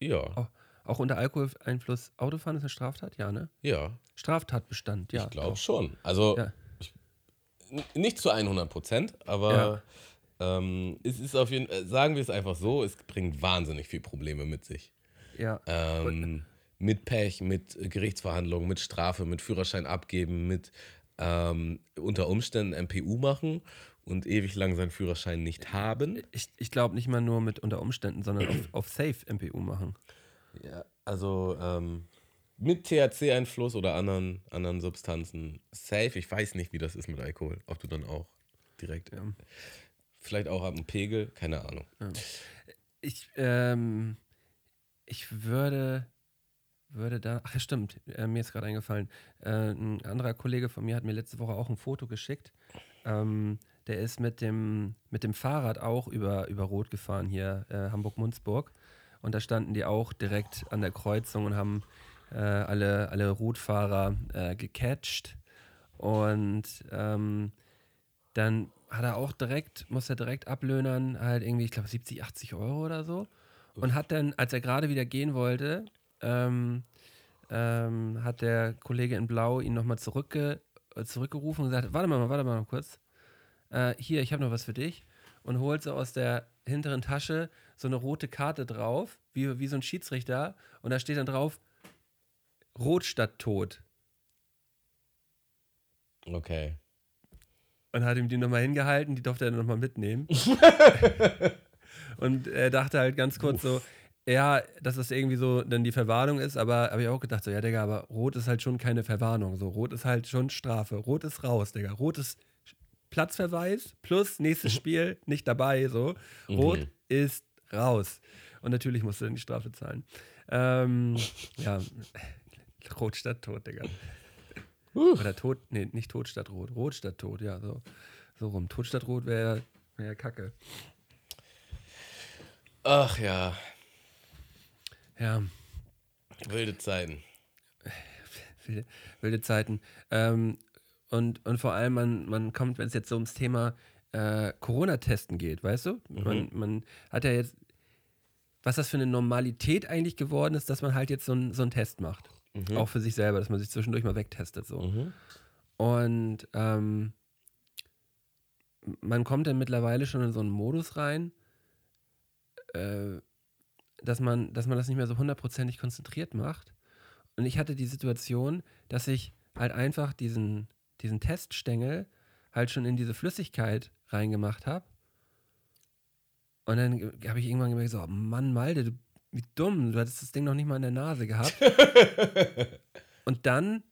Ja, Auch, auch unter Alkoholeinfluss Autofahren ist eine Straftat? Ja, ne? ja. Straftatbestand, ja. Ich glaube schon. Also Ja. Nicht zu 100 Prozent, aber ähm, es ist auf jeden Fall, sagen wir es einfach so, es bringt wahnsinnig viel Probleme mit sich. Ja. Ähm, mit Pech, mit Gerichtsverhandlungen, mit Strafe, mit Führerschein abgeben, mit ähm, unter Umständen MPU machen und ewig lang seinen Führerschein nicht haben. Ich, ich glaube nicht mal nur mit unter Umständen, sondern auf, auf Safe MPU machen. Ja, also ähm, mit THC-Einfluss oder anderen, anderen Substanzen safe. Ich weiß nicht, wie das ist mit Alkohol. Ob du dann auch direkt, Ja. vielleicht auch ab dem Pegel, keine Ahnung. Ich, ähm, ich würde, würde da, ach ja, stimmt, äh, mir ist gerade eingefallen, äh, ein anderer Kollege von mir hat mir letzte Woche auch ein Foto geschickt. Ähm, der ist mit dem, mit dem Fahrrad auch über, über Rot gefahren hier, äh, Hamburg-Munzburg. Und da standen die auch direkt an der Kreuzung und haben äh, alle, alle Rotfahrer äh, gecatcht. Und ähm, dann hat er auch direkt, muss er direkt ablöhnern, halt irgendwie, ich glaube, 70, 80 Euro oder so. Und hat dann, als er gerade wieder gehen wollte, ähm, ähm, hat der Kollege in Blau ihn nochmal zurückge äh, zurückgerufen und gesagt, warte mal, warte mal kurz. Äh, hier, ich habe noch was für dich. Und holt so aus der hinteren Tasche so eine rote Karte drauf, wie, wie so ein Schiedsrichter. Und da steht dann drauf, Rot statt Tot. Okay. und hat ihm die nochmal hingehalten, die durfte er nochmal mitnehmen. (laughs) und er dachte halt ganz kurz so, ja, dass das irgendwie so dann die Verwarnung ist, aber habe ich auch gedacht, so, ja, Digga, aber Rot ist halt schon keine Verwarnung. So, Rot ist halt schon Strafe. Rot ist raus, Digga. Rot ist Platzverweis plus nächstes (laughs) Spiel nicht dabei. So. Rot ist raus. Und natürlich musste er die Strafe zahlen. Ähm, ja, (laughs) Rot statt Tot, Digga. Oder Tod, nee, nicht Tod statt Rot. Rot statt Tod, ja, so, so rum. Tod statt Rot wäre wär Kacke. Ach ja, Ja, wilde Zeiten. wilde, wilde Zeiten. Ähm, und, und vor allem, man, man kommt, wenn es jetzt so ums Thema äh, Corona-Testen geht, weißt du? Man, man hat ja jetzt, was das für eine Normalität eigentlich geworden ist, dass man halt jetzt so, ein, so einen Test macht. Auch für sich selber, dass man sich zwischendurch mal wegtestet. So. Mhm. Und ähm, man kommt dann mittlerweile schon in so einen Modus rein, äh, dass, man, dass man das nicht mehr so hundertprozentig konzentriert macht. Und ich hatte die Situation, dass ich halt einfach diesen, diesen Teststängel halt schon in diese Flüssigkeit reingemacht habe. Und dann habe ich irgendwann gemerkt, so, Mann, Malde, du, wie dumm, du hattest das Ding noch nicht mal in der Nase gehabt. (laughs) Und dann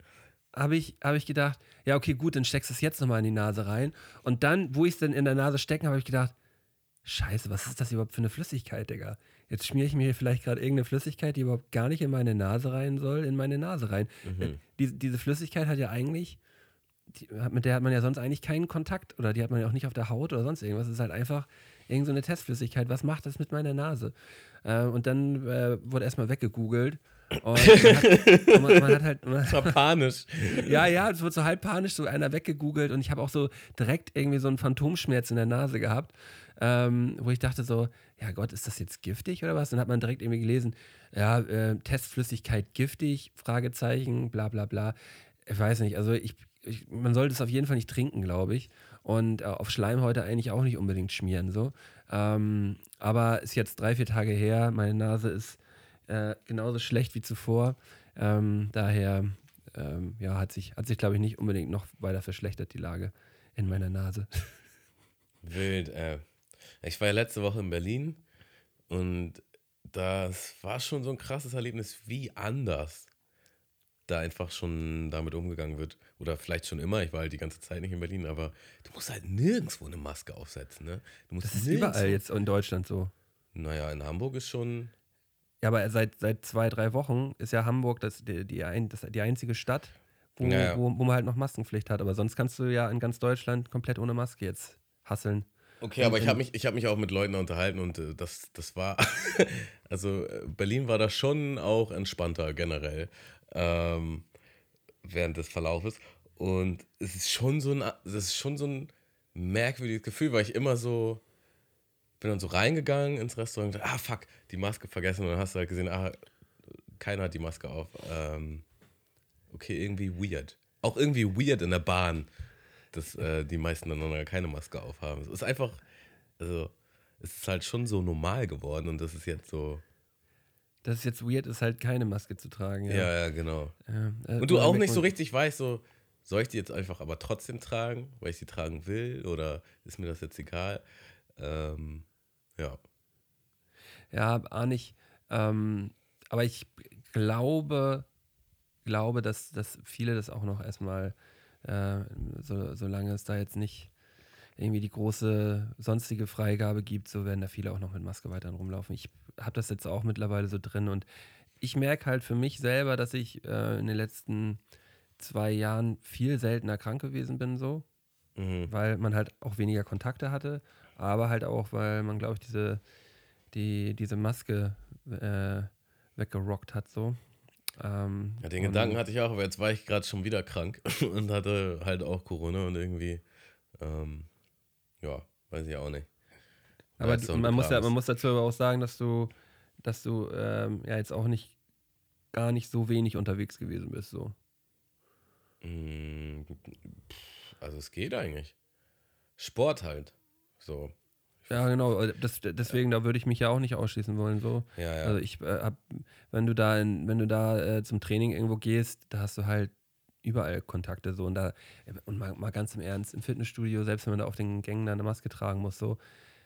habe ich, hab ich gedacht, ja, okay, gut, dann steckst du es jetzt nochmal in die Nase rein. Und dann, wo ich es dann in der Nase stecken, habe ich gedacht, Scheiße, was ist das überhaupt für eine Flüssigkeit, Digga? Jetzt schmiere ich mir hier vielleicht gerade irgendeine Flüssigkeit, die überhaupt gar nicht in meine Nase rein soll, in meine Nase rein. Äh, Diese, diese Flüssigkeit hat ja eigentlich, die, mit der hat man ja sonst eigentlich keinen Kontakt oder die hat man ja auch nicht auf der Haut oder sonst irgendwas. Es ist halt einfach irgendeine so eine Testflüssigkeit. Was macht das mit meiner Nase? Äh, und dann äh, wurde erstmal weggegoogelt. Und man hat, und man, man hat halt. Man, war panisch. (laughs) ja, ja, es wird so halb panisch, so einer weggegoogelt und ich habe auch so direkt irgendwie so einen Phantomschmerz in der Nase gehabt, ähm, wo ich dachte so, ja Gott, ist das jetzt giftig oder was? Dann hat man direkt irgendwie gelesen, ja, äh, Testflüssigkeit giftig, Fragezeichen, bla bla bla. Ich weiß nicht, also ich, ich man sollte es auf jeden Fall nicht trinken, glaube ich. Und äh, auf Schleimhäute eigentlich auch nicht unbedingt schmieren, so. Ähm, aber ist jetzt drei, vier Tage her, meine Nase ist äh, genauso schlecht wie zuvor. Ähm, daher ähm, ja, hat sich, hat sich glaube ich, nicht unbedingt noch weiter verschlechtert, die Lage in meiner Nase. (laughs) Wild, äh. Ich war ja letzte Woche in Berlin und das war schon so ein krasses Erlebnis, wie anders da einfach schon damit umgegangen wird. Oder vielleicht schon immer, ich war halt die ganze Zeit nicht in Berlin, aber du musst halt nirgendwo eine Maske aufsetzen, ne? Das ist überall jetzt in Deutschland so. Naja, in Hamburg ist schon. Ja, aber seit, seit zwei, drei Wochen ist ja Hamburg das, die, die, ein, das, die einzige Stadt, wo, Ja, ja. Wo, wo man halt noch Maskenpflicht hat. Aber sonst kannst du ja in ganz Deutschland komplett ohne Maske jetzt hasseln. Okay, aber ich habe mich, ich hab mich auch mit Leuten unterhalten und äh, das, das war. (laughs) also, äh, Berlin war da schon auch entspannter generell ähm, während des Verlaufes. Und es ist schon so ein, das ist schon so ein merkwürdiges Gefühl, weil ich immer so. Bin dann so reingegangen ins Restaurant und dachte, ah fuck, die Maske vergessen. Und dann hast du halt gesehen, ah, keiner hat die Maske auf. Ähm, okay, irgendwie weird. Auch irgendwie weird in der Bahn, dass äh, die meisten dann keine Maske aufhaben. Es ist einfach, also, es ist halt schon so normal geworden und das ist jetzt so. Das ist jetzt weird, ist halt keine Maske zu tragen. Ja, Ja. ja, genau. Ja, äh, Und du auch nicht so richtig weißt, so, soll ich die jetzt einfach aber trotzdem tragen, weil ich sie tragen will oder ist mir das jetzt egal? Ähm, ja. Ja, auch nicht. Ähm, aber ich glaube, glaube, dass, dass viele das auch noch erstmal, äh, so, solange es da jetzt nicht irgendwie die große sonstige Freigabe gibt, so werden da viele auch noch mit Maske weiterhin rumlaufen. Ich habe das jetzt auch mittlerweile so drin und ich merke halt für mich selber, dass ich äh, in den letzten zwei Jahren viel seltener krank gewesen bin, so Mhm. weil man halt auch weniger Kontakte hatte, aber halt auch, weil man, glaube ich, diese, die, diese Maske äh, weggerockt hat, so. Ähm, Ja, den Gedanken hatte ich auch, aber jetzt war ich gerade schon wieder krank (laughs) und hatte halt auch Corona und irgendwie, ähm, ja, weiß ich auch nicht. Aber du, man, muss ja, man muss dazu aber auch sagen, dass du, dass du ähm, ja jetzt auch nicht gar nicht so wenig unterwegs gewesen bist, so. Mm, Also es geht eigentlich. Sport halt. So. Ja, genau. Das, deswegen, da würde ich mich ja auch nicht ausschließen wollen, so. Ja, ja. Also ich äh, hab, wenn du da in, wenn du da äh, zum Training irgendwo gehst, da hast du halt überall Kontakte so und da und mal, mal ganz im Ernst im Fitnessstudio, selbst wenn man da auf den Gängen da eine Maske tragen muss, so.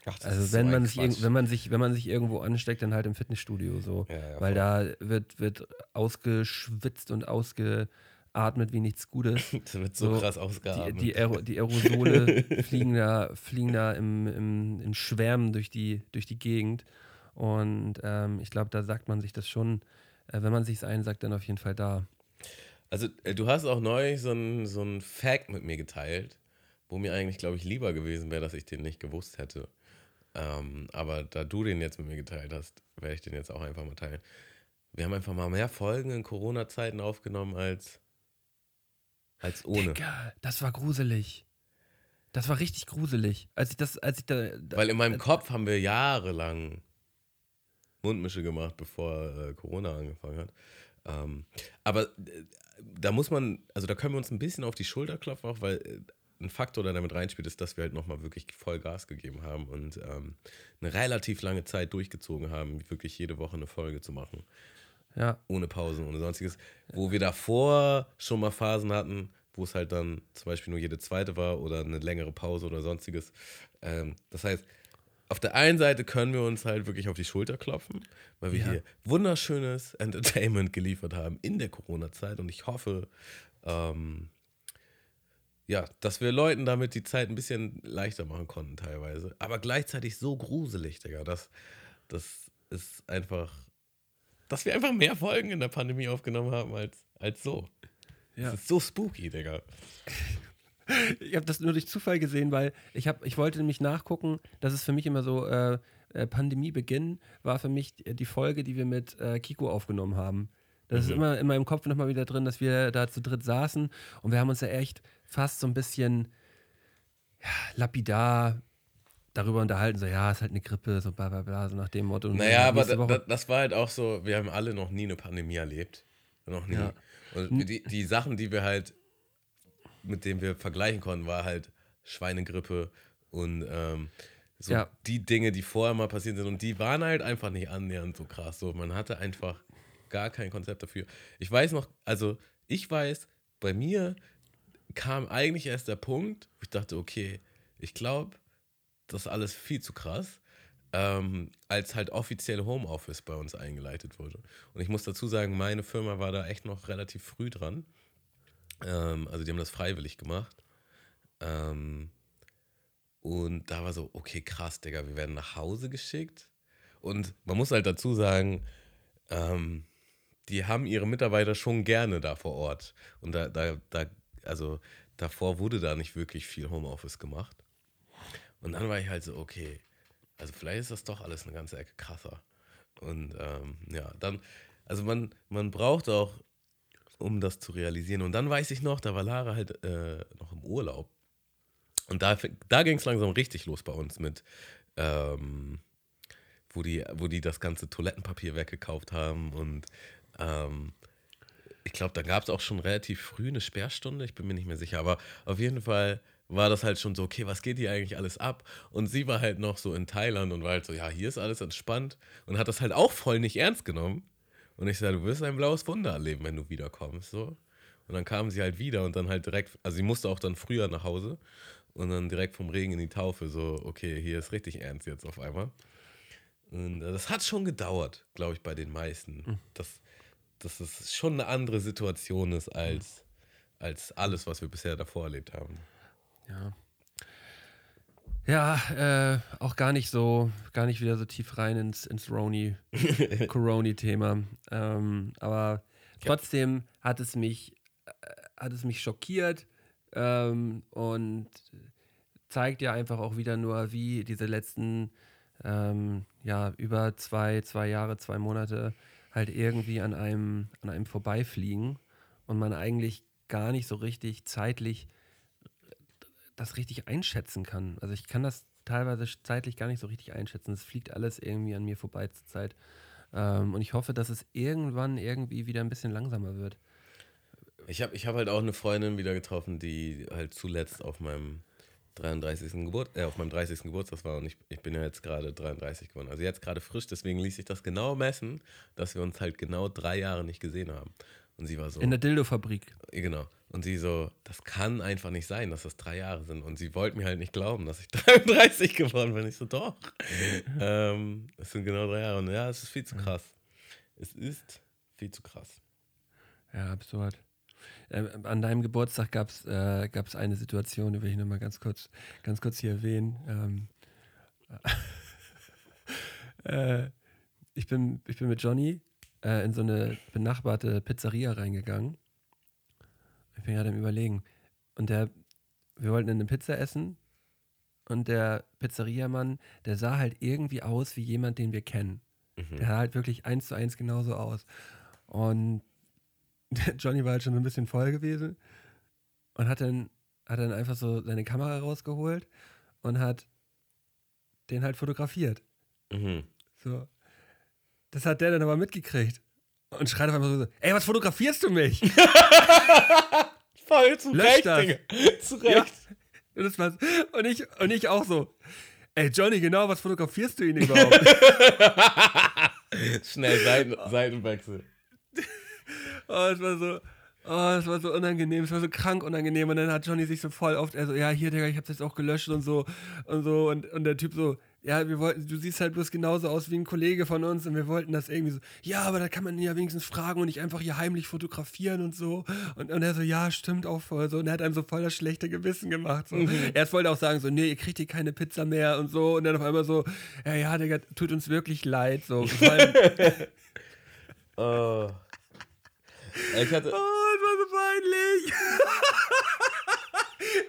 Ach, Also wenn so man sich wenn man sich wenn man sich irgendwo ansteckt, dann halt im Fitnessstudio so, Ja, ja, weil da wird wird ausgeschwitzt und ausgeatmet wie nichts Gutes. (laughs) Das wird so, so krass Die, ausgeatmet. die, Aero, die Aerosole (laughs) fliegen da, fliegen da im, im, in Schwärmen durch die, durch die Gegend. Und ähm, ich glaube, da sagt man sich das schon, äh, wenn man sich es einsagt, dann auf jeden Fall da. Also, äh, du hast auch neulich so einen so einen Fact mit mir geteilt, wo mir eigentlich, glaube ich, lieber gewesen wäre, dass ich den nicht gewusst hätte. Ähm, aber da du den jetzt mit mir geteilt hast, werde ich den jetzt auch einfach mal teilen. Wir haben einfach mal mehr Folgen in Corona-Zeiten aufgenommen als, als ohne. Digga, das war gruselig. Das war richtig gruselig. Als ich das, als ich da. da Weil in meinem Kopf haben wir jahrelang Mundmische gemacht, bevor äh, Corona angefangen hat. Ähm, aber äh, da muss man, also da können wir uns ein bisschen auf die Schulter klopfen, auch weil äh, ein Faktor, der damit reinspielt, ist, dass wir halt nochmal wirklich voll Gas gegeben haben und ähm, eine relativ lange Zeit durchgezogen haben, wirklich jede Woche eine Folge zu machen ja, ohne Pausen, ohne sonstiges. Wo wir davor schon mal Phasen hatten, wo es halt dann zum Beispiel nur jede zweite war oder eine längere Pause oder sonstiges. Ähm, das heißt, auf der einen Seite können wir uns halt wirklich auf die Schulter klopfen, weil wir Ja. hier wunderschönes Entertainment geliefert haben in der Corona-Zeit und ich hoffe, ähm, ja, dass wir Leuten damit die Zeit ein bisschen leichter machen konnten teilweise. Aber gleichzeitig so gruselig, Digga. Das, das ist einfach, dass wir einfach mehr Folgen in der Pandemie aufgenommen haben als, als so. Ja. Das ist so spooky, Digga. (laughs) (laughs) Ich habe das nur durch Zufall gesehen, weil ich, hab, ich wollte nämlich nachgucken, das ist für mich immer so, äh, äh, Pandemiebeginn war für mich die, Folge, die wir mit äh, Kiko aufgenommen haben. Das ist immer in meinem Kopf nochmal wieder drin, dass wir da zu dritt saßen und wir haben uns ja echt fast so ein bisschen ja, lapidar darüber unterhalten, so ja, ist halt eine Grippe, so bla bla bla, so nach dem Motto. Naja, aber da, da, das war halt auch so, wir haben alle noch nie eine Pandemie erlebt. Noch nie. Ja. Und die, die Sachen, die wir halt, mit denen wir vergleichen konnten, war halt Schweinegrippe und ähm, so Ja. die Dinge, die vorher mal passiert sind. Und die waren halt einfach nicht annähernd so krass. So, man hatte einfach gar kein Konzept dafür. Ich weiß noch, also ich weiß, bei mir kam eigentlich erst der Punkt, wo ich dachte, okay, ich glaube, das alles viel zu krass, ähm, als halt offiziell Homeoffice bei uns eingeleitet wurde. Und ich muss dazu sagen, meine Firma war da echt noch relativ früh dran. Ähm, also die haben das freiwillig gemacht. Ähm, und da war so, okay, krass, Digga, wir werden nach Hause geschickt. Und man muss halt dazu sagen, ähm, die haben ihre Mitarbeiter schon gerne da vor Ort. Und da, da, da, also davor wurde da nicht wirklich viel Homeoffice gemacht. Und dann war ich halt so, okay, also vielleicht ist das doch alles eine ganze Ecke krasser. Und ähm, ja, dann, also man, man braucht auch, um das zu realisieren. Und dann weiß ich noch, da war Lara halt äh, noch im Urlaub. Und da, da ging es langsam richtig los bei uns mit, ähm, wo, die, wo die das ganze Toilettenpapier weggekauft haben. Und ähm, ich glaube, da gab es auch schon relativ früh eine Sperrstunde, ich bin mir nicht mehr sicher. Aber auf jeden Fall war das halt schon so, okay, was geht hier eigentlich alles ab? Und sie war halt noch so in Thailand und war halt so, ja, hier ist alles entspannt und hat das halt auch voll nicht ernst genommen. Und ich sage, du wirst ein blaues Wunder erleben, wenn du wiederkommst, so. Und dann kam sie halt wieder und dann halt direkt, also sie musste auch dann früher nach Hause und dann direkt vom Regen in die Taufe, so, okay, hier ist richtig ernst jetzt auf einmal. Und äh, das hat schon gedauert, glaube ich, bei den meisten. Mhm. Dass, dass es schon eine andere Situation ist als, als alles, was wir bisher davor erlebt haben. Ja. Ja, äh, auch gar nicht so, gar nicht wieder so tief rein ins, ins Roni, (laughs) Coroni-Thema. Ähm, aber trotzdem hat es mich, äh, hat es mich schockiert ähm, und zeigt ja einfach auch wieder nur, wie diese letzten, ähm, ja, über zwei, zwei Jahre, zwei Monate halt irgendwie an einem, an einem vorbeifliegen und man eigentlich gar nicht so richtig zeitlich das richtig einschätzen kann. Also ich kann das teilweise zeitlich gar nicht so richtig einschätzen. Es fliegt alles irgendwie an mir vorbei zur Zeit. Ähm, und ich hoffe, dass es irgendwann irgendwie wieder ein bisschen langsamer wird. Ich habe ich hab halt auch eine Freundin wieder getroffen, die halt zuletzt auf meinem 33. Geburt, äh, auf meinem 30. Geburtstag war und ich, ich bin ja jetzt gerade 33 geworden. Also jetzt gerade frisch, deswegen ließ sich das genau messen, dass wir uns halt genau drei Jahre nicht gesehen haben. Und sie war so. In der Dildo-Fabrik. Genau. Und sie so, das kann einfach nicht sein, dass das drei Jahre sind. Und sie wollte mir halt nicht glauben, dass ich (laughs) 33 geworden bin. Ich so, doch. (laughs) ähm, es sind genau drei Jahre. Und ja, es ist viel zu krass. Es ist viel zu krass. Ja, absurd. Äh, an deinem Geburtstag gab es äh, eine Situation, die will ich nochmal ganz kurz, ganz kurz hier erwähnen. Ähm, (laughs) äh, ich, bin, ich bin mit Johnny äh, in so eine benachbarte Pizzeria reingegangen ich bin gerade im Überlegen. Und der, wir wollten eine Pizza essen und der Pizzeriamann, der sah halt irgendwie aus wie jemand, den wir kennen. Mhm. Der sah halt wirklich eins zu eins genauso aus. Und (laughs) Johnny war halt schon ein bisschen voll gewesen und hat dann, hat dann einfach so seine Kamera rausgeholt und hat den halt fotografiert. Mhm. So. Das hat der dann aber mitgekriegt und schreit auf einmal so: Ey, was fotografierst du mich? (laughs) Voll zu Lösch Recht, das. Digga. (laughs) Zu Recht. Ja. (laughs) Und, das war's. und, ich, und ich auch so. Ey, Johnny, genau, was fotografierst du ihn überhaupt? Schnell Seiten, Seitenwechsel. oh, es war so. Oh, es war so unangenehm, es war so krank unangenehm. Und dann hat Johnny sich so voll oft, er so, ja, hier, Digga, ich hab's jetzt auch gelöscht und so. Und so. Und, und der Typ so, ja, wir wollten, du siehst halt bloß genauso aus wie ein Kollege von uns und wir wollten das irgendwie so, ja, aber da kann man ihn ja wenigstens fragen und nicht einfach hier heimlich fotografieren und so. Und, und er so, ja, stimmt auch voll so. Und er hat einem so voll das schlechte Gewissen gemacht. So. Mhm. Erst wollte auch sagen, so, nee, ihr kriegt hier keine Pizza mehr und so. Und dann auf einmal so, ja, ja, Digga, tut uns wirklich leid. So. (laughs) oh. Ich hatte. Oh, das war so peinlich.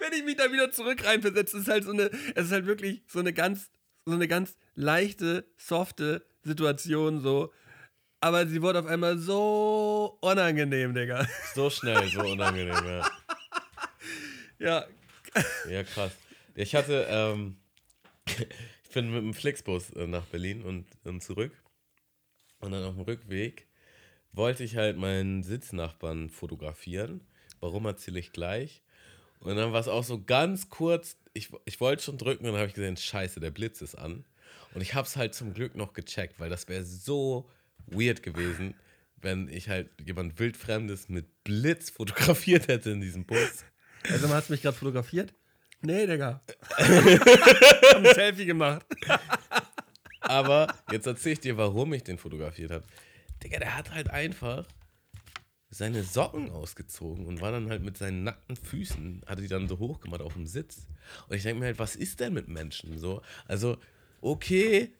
(laughs) Wenn ich mich da wieder zurück reinversetze, ist halt so eine, es ist halt wirklich so eine ganz so eine ganz leichte, softe Situation so. Aber sie wurde auf einmal so unangenehm, Digga. So schnell, so unangenehm, ja. (laughs) ja. Ja, krass. Ich hatte, ähm, (laughs) ich bin mit dem Flixbus äh, nach Berlin und, und zurück. Und dann auf dem Rückweg wollte ich halt meinen Sitznachbarn fotografieren. Warum erzähle ich gleich. Und dann war es auch so ganz kurz ich, ich wollte schon drücken und dann habe ich gesehen, scheiße, der Blitz ist an. Und ich habe es halt zum Glück noch gecheckt, weil das wäre so weird gewesen, wenn ich halt jemand Wildfremdes mit Blitz fotografiert hätte in diesem Bus. Also, man hat mich gerade fotografiert? Nee, Digga. (laughs) Hab ein Selfie gemacht. Aber jetzt erzähl ich dir, warum ich den fotografiert habe. Digga, der hat halt einfach seine Socken ausgezogen und war dann halt mit seinen nackten Füßen, hatte die dann so hochgemacht auf dem Sitz. Und ich denke mir halt, was ist denn mit Menschen so? Also, okay,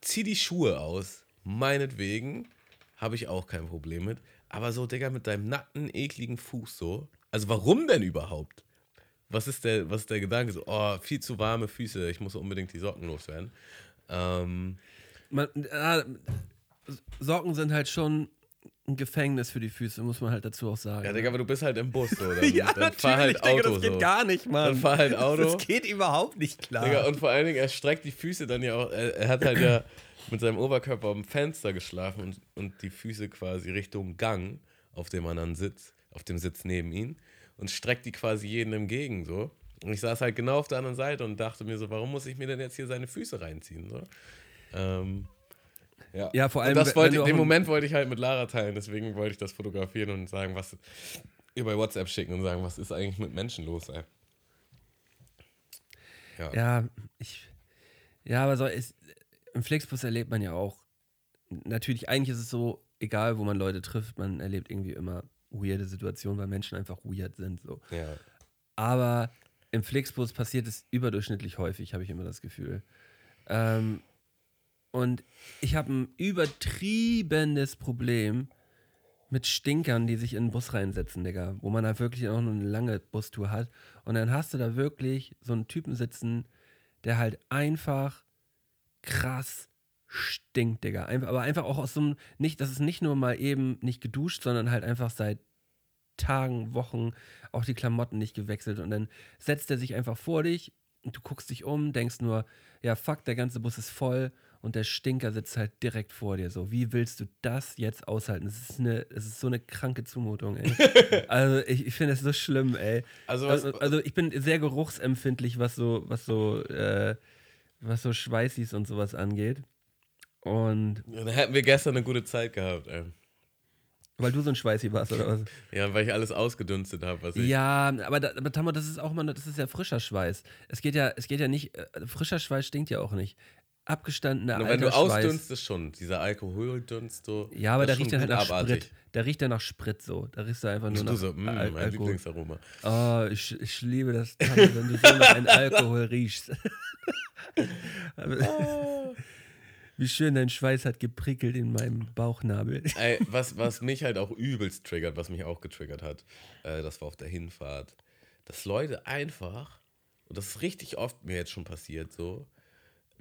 zieh die Schuhe aus. Meinetwegen habe ich auch kein Problem mit. Aber so, Digga, mit deinem nackten, ekligen Fuß so. Also, warum denn überhaupt? Was ist der, was ist der Gedanke? So, oh, viel zu warme Füße, ich muss unbedingt die Socken loswerden. Ähm, Man, äh, Socken sind halt schon ein Gefängnis für die Füße, muss man halt dazu auch sagen. ja, Digga, aber du bist halt im Bus. Dann, (laughs) ja, dann fahr halt natürlich, Digga, Auto, das geht so. gar nicht, Mann. Dann fahr halt (laughs) Auto. Das geht überhaupt nicht klar. Digga, und vor allen Dingen, er streckt die Füße dann ja auch, er, er hat halt ja mit seinem Oberkörper am Fenster geschlafen und, und die Füße quasi Richtung Gang, auf dem man dann sitzt, auf dem Sitz neben ihm und streckt die quasi jeden entgegen, so. Und ich saß halt genau auf der anderen Seite und dachte mir so, warum muss ich mir denn jetzt hier seine Füße reinziehen, so. Ähm, ja. Ja, vor allem, Und das wollte, den Moment wollte ich halt mit Lara teilen, deswegen wollte ich das fotografieren und sagen, was ihr bei WhatsApp schicken und sagen, was ist eigentlich mit Menschen los, ey. Ja. Ja, ich. Ja, aber so ist, im Flixbus erlebt man ja auch. Natürlich, eigentlich ist es so, egal wo man Leute trifft, man erlebt irgendwie immer weirde Situationen, weil Menschen einfach weird sind. So. ja. Aber im Flixbus passiert es überdurchschnittlich häufig, habe ich immer das Gefühl. Ähm, und ich habe ein übertriebenes Problem mit Stinkern, die sich in den Bus reinsetzen, Digga. Wo man da wirklich auch eine lange Bustour hat. Und dann hast du da wirklich so einen Typen sitzen, der halt einfach krass stinkt, Digga. Einfach, aber einfach auch aus so einem, nicht, das ist nicht nur mal eben nicht geduscht, sondern halt einfach seit Tagen, Wochen auch die Klamotten nicht gewechselt. Und dann setzt er sich einfach vor dich und du guckst dich um, denkst nur, ja, fuck, der ganze Bus ist voll und der Stinker sitzt halt direkt vor dir. So, wie willst du das jetzt aushalten? Es ist, eine, es ist so eine kranke Zumutung, ey. (laughs) also, ich, ich finde es so schlimm, ey. Also, Also, also ich bin sehr geruchsempfindlich, was so, was so, äh, was so Schweißis und sowas angeht. Und Da hätten wir gestern eine gute Zeit gehabt, ey. weil du so ein Schweißi warst, oder was? Ja, weil ich alles ausgedünstet habe, was ich. Ja, aber, da, aber Tammo, das ist auch mal, das ist ja frischer Schweiß. Es geht ja, es geht ja nicht, äh, frischer Schweiß stinkt ja auch nicht. Abgestandener Und alter wenn du ausdünstest schon, dieser Alkoholdunst, so. Ja, aber da riecht er halt nach abartig. Sprit. Da riecht er nach Sprit so. Da riechst du einfach nur nach so, mh, Al mein Alkohol. Lieblingsaroma. Oh, ich, ich liebe das, Tammo, wenn du so nach einem Alkohol riechst. (laughs) Wie schön dein Schweiß hat geprickelt in meinem Bauchnabel. Ey, was, was mich halt auch übelst triggert, was mich auch getriggert hat, äh, das war auf der Hinfahrt, dass Leute einfach, und das ist richtig oft mir jetzt schon passiert, so,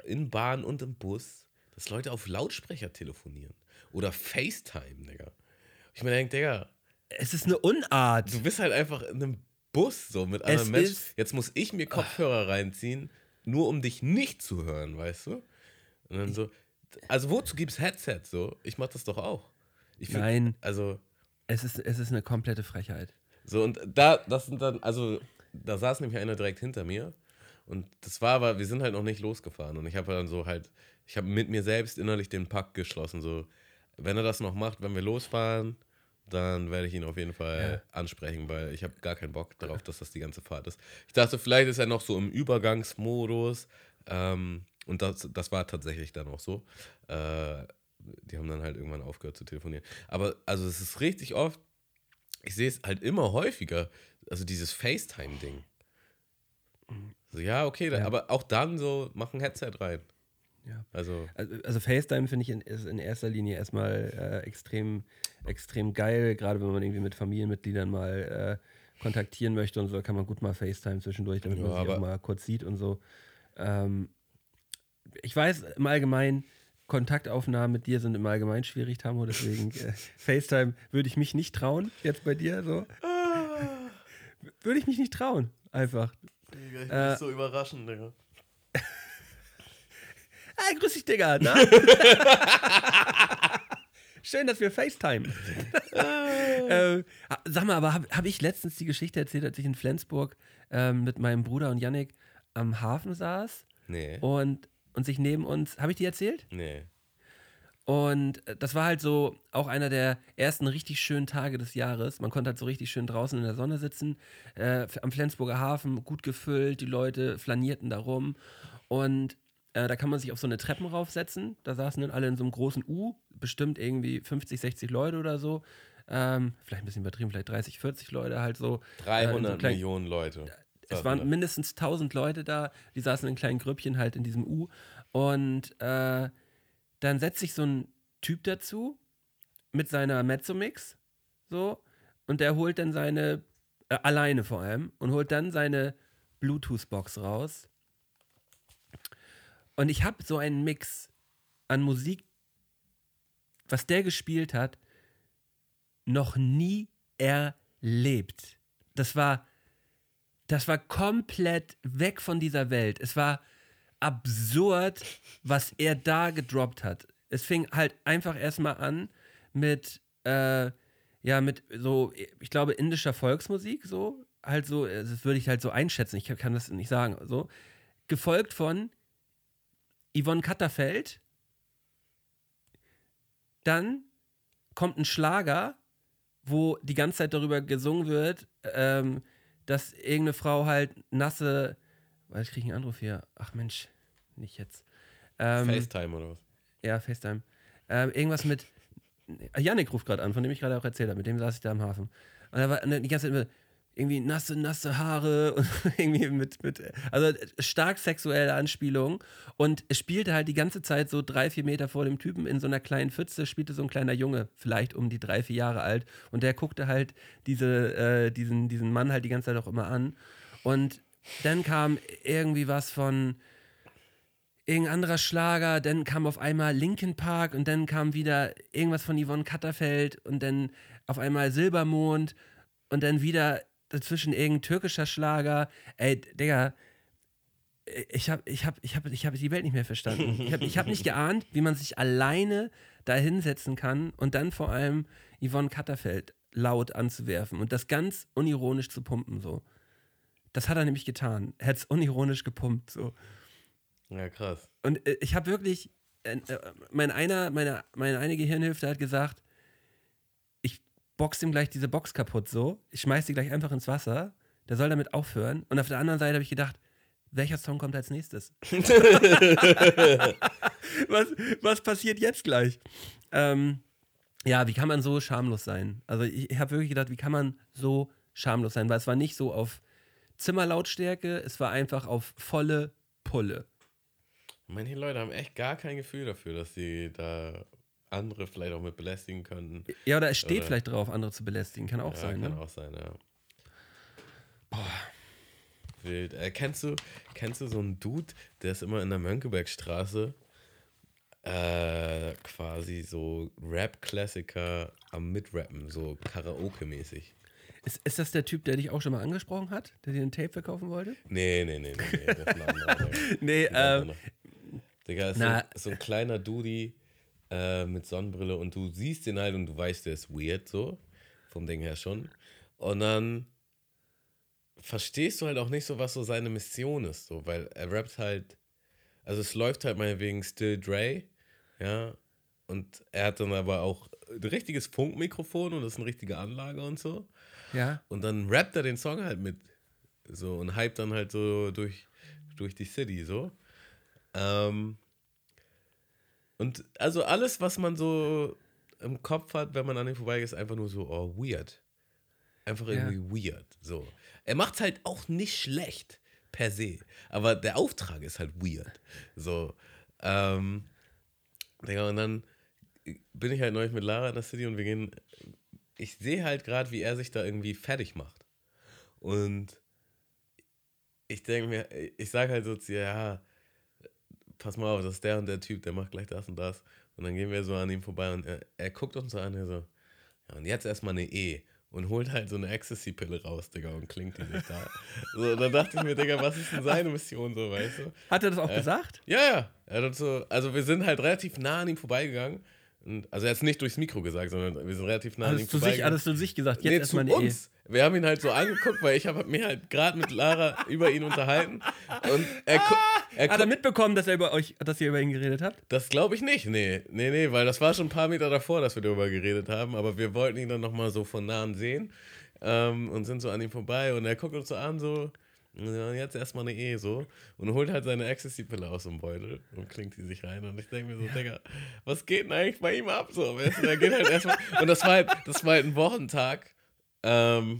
in Bahn und im Bus, dass Leute auf Lautsprecher telefonieren. Oder FaceTime, Digga. Ich mir denke, Digga, Es ist eine Unart. du bist halt einfach in einem Bus so mit Es anderen Menschen. ist- Jetzt muss ich mir Kopfhörer reinziehen, nur um dich nicht zu hören, weißt du? Und dann so, also wozu gibt's Headset so? Ich mach das doch auch. Ich find, Nein. Also, Es ist, es ist eine komplette Frechheit. so und da, das sind dann, also, da saß nämlich einer direkt hinter mir und das war aber, wir sind halt noch nicht losgefahren und ich habe dann so halt, ich habe mit mir selbst innerlich den Pakt geschlossen, so, wenn er das noch macht, wenn wir losfahren, dann werde ich ihn auf jeden Fall ansprechen, weil ich habe gar keinen Bock darauf, dass das die ganze Fahrt ist. Ich dachte, vielleicht ist er noch so im Übergangsmodus ähm, und das, das war tatsächlich dann auch so. Äh, die haben dann halt irgendwann aufgehört zu telefonieren. Aber also es ist richtig oft, ich sehe es halt immer häufiger, also dieses FaceTime-Ding. So, ja, okay, da, Ja. aber auch dann so, mach ein Headset rein. Ja. Also, Also, also FaceTime finde ich in, ist in erster Linie erstmal äh, extrem, extrem geil, gerade wenn man irgendwie mit Familienmitgliedern mal äh, kontaktieren möchte und so, kann man gut mal FaceTime zwischendurch, damit Ja, man sich auch mal kurz sieht und so. Ähm, ich weiß im Allgemeinen, Kontaktaufnahmen mit dir sind im Allgemeinen schwierig, Tamo, deswegen (laughs) äh, FaceTime würde ich mich nicht trauen, jetzt bei dir so. Würde ich mich nicht trauen, einfach. Digga, ich Äh, so überraschend, Digga. Hey, (laughs) grüß dich, Digga. Na? (laughs) Schön, dass wir FaceTime. ähm, sag mal, aber habe hab ich letztens die Geschichte erzählt, als ich in Flensburg ähm, mit meinem Bruder und Yannick am Hafen saß Nee. und, und sich neben uns. Habe ich die erzählt? Nee. Und äh, das war halt so auch einer der ersten richtig schönen Tage des Jahres. Man konnte halt so richtig schön draußen in der Sonne sitzen, äh, am Flensburger Hafen, gut gefüllt, die Leute flanierten da rum. Und äh, da kann man sich auf so eine Treppen raufsetzen. Da saßen dann alle in so einem großen U, bestimmt irgendwie 50, 60 Leute oder so. Ähm, vielleicht ein bisschen übertrieben, vielleicht 30, 40 Leute halt so. 300 äh, so klein- Millionen Leute. es waren mindestens 1000 Leute da, die saßen in kleinen Grüppchen halt in diesem U. Und äh, dann setzt sich so ein Typ dazu mit seiner Mezzomix, so, und der holt dann seine, äh, alleine vor allem, und holt dann seine Bluetooth-Box raus. Und ich habe so einen Mix an Musik, was der gespielt hat, noch nie erlebt. Das war das war komplett weg von dieser Welt. Es war absurd, was er da gedroppt hat. Es fing halt einfach erstmal an mit, äh, ja, mit so, ich glaube, indischer Volksmusik, so. Halt so, das würde ich halt so einschätzen, ich kann das nicht sagen, so. Gefolgt von Yvonne Katterfeld. Dann kommt ein Schlager, wo die ganze Zeit darüber gesungen wird, ähm, dass irgendeine Frau halt nasse. Weil ich kriege einen Anruf hier. Ach Mensch, nicht jetzt. Ähm, FaceTime oder was? ja, FaceTime. Ähm, irgendwas mit. Yannick ruft gerade an, von dem ich gerade auch erzählt habe. Mit dem saß ich da am Hafen. Und da war die ganze Zeit immer irgendwie nasse, nasse Haare (laughs) und irgendwie mit, mit. Also stark sexuelle Anspielung. Und es spielte halt die ganze Zeit so drei, vier Meter vor dem Typen in so einer kleinen Pfütze, spielte so ein kleiner Junge, vielleicht um die drei, vier Jahre alt. Und der guckte halt diese, äh, diesen, diesen Mann halt die ganze Zeit auch immer an. Und dann kam irgendwie was von irgendein anderer Schlager, dann kam auf einmal Linkin Park und dann kam wieder irgendwas von Yvonne Katterfeld und dann auf einmal Silbermond und dann wieder dazwischen irgendein türkischer Schlager. Ey, Digga, ich habe ich hab, ich hab, ich hab die Welt nicht mehr verstanden. Ich habe ich hab nicht geahnt, wie man sich alleine da hinsetzen kann und dann vor allem Yvonne Katterfeld laut anzuwerfen und das ganz unironisch zu pumpen so. Das hat er nämlich getan. Er hat es unironisch gepumpt so. Ja, krass. Und äh, ich habe wirklich, äh, äh, mein einer, meine, meine eine Gehirnhälfte hat gesagt, ich box ihm gleich diese Box kaputt so, ich schmeiß die gleich einfach ins Wasser, der soll damit aufhören. Und auf der anderen Seite habe ich gedacht, welcher Song kommt als nächstes? (laughs) was, was passiert jetzt gleich? Ähm, ja, wie kann man so schamlos sein? Also ich, ich habe wirklich gedacht, wie kann man so schamlos sein? Weil es war nicht so auf Zimmerlautstärke, es war einfach auf volle Pulle. Manche Leute haben echt gar kein Gefühl dafür, dass sie da andere vielleicht auch mit belästigen könnten. Ja, oder es steht Oder- vielleicht drauf, andere zu belästigen. Kann auch ja, sein, kann ne? auch sein, ja. Wild. Äh, kennst, du, kennst du so einen Dude, der ist immer in der Mönckebergstraße äh, quasi so Rap-Klassiker am Mitrappen, so Karaoke-mäßig? Ist, ist das der Typ, der dich auch schon mal angesprochen hat, der dir ein Tape verkaufen wollte? Nee, nee, nee, nee, nee, das anderer. (laughs) Nee, ähm. Digga, ist na- so, so ein kleiner Dudi äh, mit Sonnenbrille und du siehst den halt und du weißt, der ist weird so, vom Ding her schon. Und dann verstehst du halt auch nicht so, was so seine Mission ist, so, weil er rappt halt, also es läuft halt meinetwegen Still Dre, ja, und er hat dann aber auch ein richtiges Funkmikrofon und das ist eine richtige Anlage und so. Ja. Und dann rappt er den Song halt mit. So und hypt dann halt so durch, durch die City so. Ähm, und also alles, was man so im Kopf hat, wenn man an ihm vorbeigeht, ist einfach nur so, oh, weird. Einfach Ja. irgendwie weird. So. Er macht halt auch nicht schlecht per se. Aber der Auftrag ist halt weird. So. Ähm, Digga, und dann bin ich halt neulich mit Lara in der City und wir gehen. Ich sehe halt gerade, wie er sich da irgendwie fertig macht. Und ich denke mir, ich sage halt so zu ihr, ja, pass mal auf, das ist der und der Typ, der macht gleich das und das. Und dann gehen wir so an ihm vorbei und er, er guckt uns so an, er so, ja, und jetzt erstmal eine E. Und holt halt so eine Ecstasy-Pille raus, Digga, und klingt die sich da. (laughs) So, und dann dachte ich mir, Digga, was ist denn seine Mission so, weißt du? Hat er das auch Äh, gesagt? Ja, ja. Er hat so, also wir sind halt relativ nah an ihm vorbeigegangen. Also er hat es nicht durchs Mikro gesagt, sondern wir sind relativ nah an ihm Alles zu, sich, alles zu sich gesagt. Jetzt Nee, erstmal zu eine E. uns. Wir haben ihn halt so angeguckt, weil ich habe mich halt gerade mit Lara über ihn unterhalten. Und er, gu- er Hat er mitbekommen, dass, er über euch, dass ihr über ihn geredet habt? das glaube ich nicht, nee. Nee, nee, weil das war schon ein paar Meter davor, dass wir darüber geredet haben. Aber wir wollten ihn dann nochmal so von nahen sehen ähm, und sind so an ihm vorbei. Und er guckt uns so an, so, jetzt erstmal eine E so. Und holt halt seine Ecstasy-Pille aus dem Beutel und klingt die sich rein. Und ich denke mir so, Digga, was geht denn eigentlich bei ihm ab? So, weißt du, geht halt erstmal. Und das war halt, das war halt ein Wochentag. Ähm,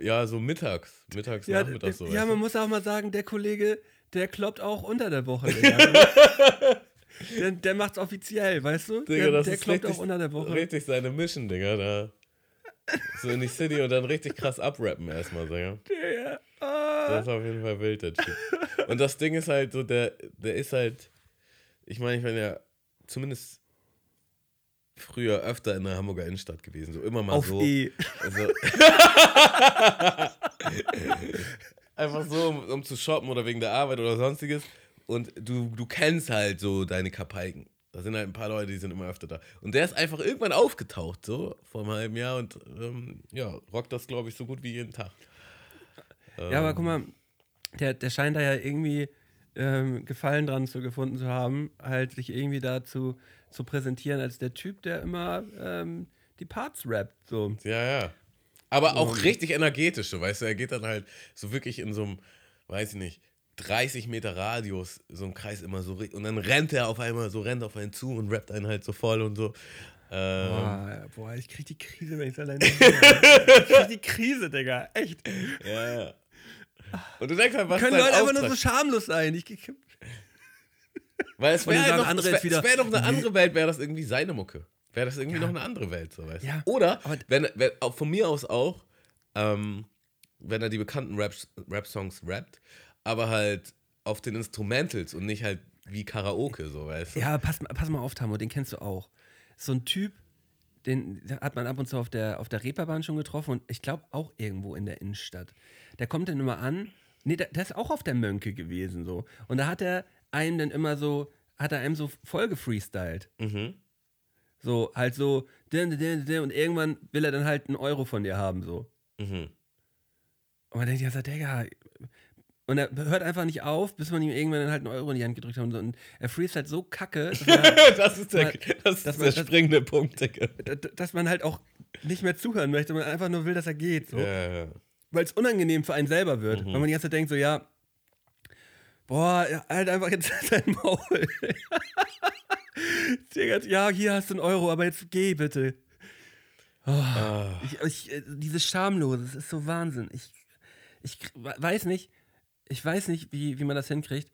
ja, so mittags. Mittags, Ja, nachmittags so. ja man muss auch mal sagen, der Kollege, der kloppt auch unter der Woche. (laughs) Digga. der, der macht's offiziell, weißt du? Digga, der der kloppt richtig, auch unter der Woche. richtig seine Mission, Digga, da. So in die City und dann richtig krass abrappen erstmal, Digga. Ja. Ah. Das ist auf jeden Fall wild, der Typ. Und das Ding ist halt so, der, der ist halt, ich meine, ich bin ja zumindest früher öfter in der Hamburger Innenstadt gewesen, so immer mal Auf so. E. Also, (laughs) einfach so, um, um zu shoppen oder wegen der Arbeit oder sonstiges. Und du, du kennst halt so deine Kapaiken. Da sind halt ein paar Leute, die sind immer öfter da. Und der ist einfach irgendwann aufgetaucht, so vor einem halben Jahr und ähm, ja, rockt das, glaube ich, so gut wie jeden Tag. Ja, aber guck mal, der, der scheint da ja irgendwie ähm, Gefallen dran zu gefunden zu haben, halt sich irgendwie dazu zu präsentieren als der Typ, der immer ähm, die Parts rappt. So. Ja, ja. Aber auch richtig energetisch, so, weißt du, er geht dann halt so wirklich in so einem, weiß ich nicht, 30 Meter Radius, so im Kreis immer so, und dann rennt er auf einmal so, rennt auf einen zu und rappt einen halt so voll und so. Ähm, Boah, boah, ich krieg die Krise, wenn ich alleine. (laughs) Ich krieg die Krise, Digga. Echt. ja, ja. Und du denkst halt, was Können Leute einfach nur Auftrag- so schamlos sein. Ich, ich, Weil es wäre halt noch, andere es wär, es wär doch eine andere Welt, wäre das irgendwie seine Mucke. Wäre das irgendwie noch eine andere Welt, so weißt du. Ja, Oder, wenn, wenn, von mir aus auch, ähm, wenn er die bekannten Raps- Rap-Songs rappt, aber halt auf den Instrumentals und nicht halt wie Karaoke, so weißt du. ja, pass, pass mal auf, Tamo, den kennst du auch. So ein Typ, den hat man ab und zu auf der, auf der Reeperbahn schon getroffen und ich glaube auch irgendwo in der Innenstadt. Der kommt dann immer an. Nee, der, der ist auch auf der Mönke gewesen so. Und da hat er einem dann immer so, hat er einem so voll gefreestylt. Mhm. So, halt so, und irgendwann will er dann halt einen Euro von dir haben, so. Mhm. Und man denkt ja, so, Digga. Und er hört einfach nicht auf, bis man ihm irgendwann dann halt einen Euro in die Hand gedrückt hat. Und, er freest halt so kacke, (laughs) man, das ist der, Mal- das ist man- der das- springende Punkt, Digga. (laughs) dass man halt auch nicht mehr zuhören möchte, man einfach nur will, dass er geht. So. Ja. Weil es unangenehm für einen selber wird. Weil man die ganze Zeit denkt, so, ja, boah, halt einfach jetzt (laughs) dein Maul. Digga, ja, hier hast du einen Euro, aber jetzt geh bitte. Ah. Ich, ich, äh, dieses Schamlose, das ist so Wahnsinn. Ich, ich weiß nicht, ich weiß nicht, wie, wie man das hinkriegt.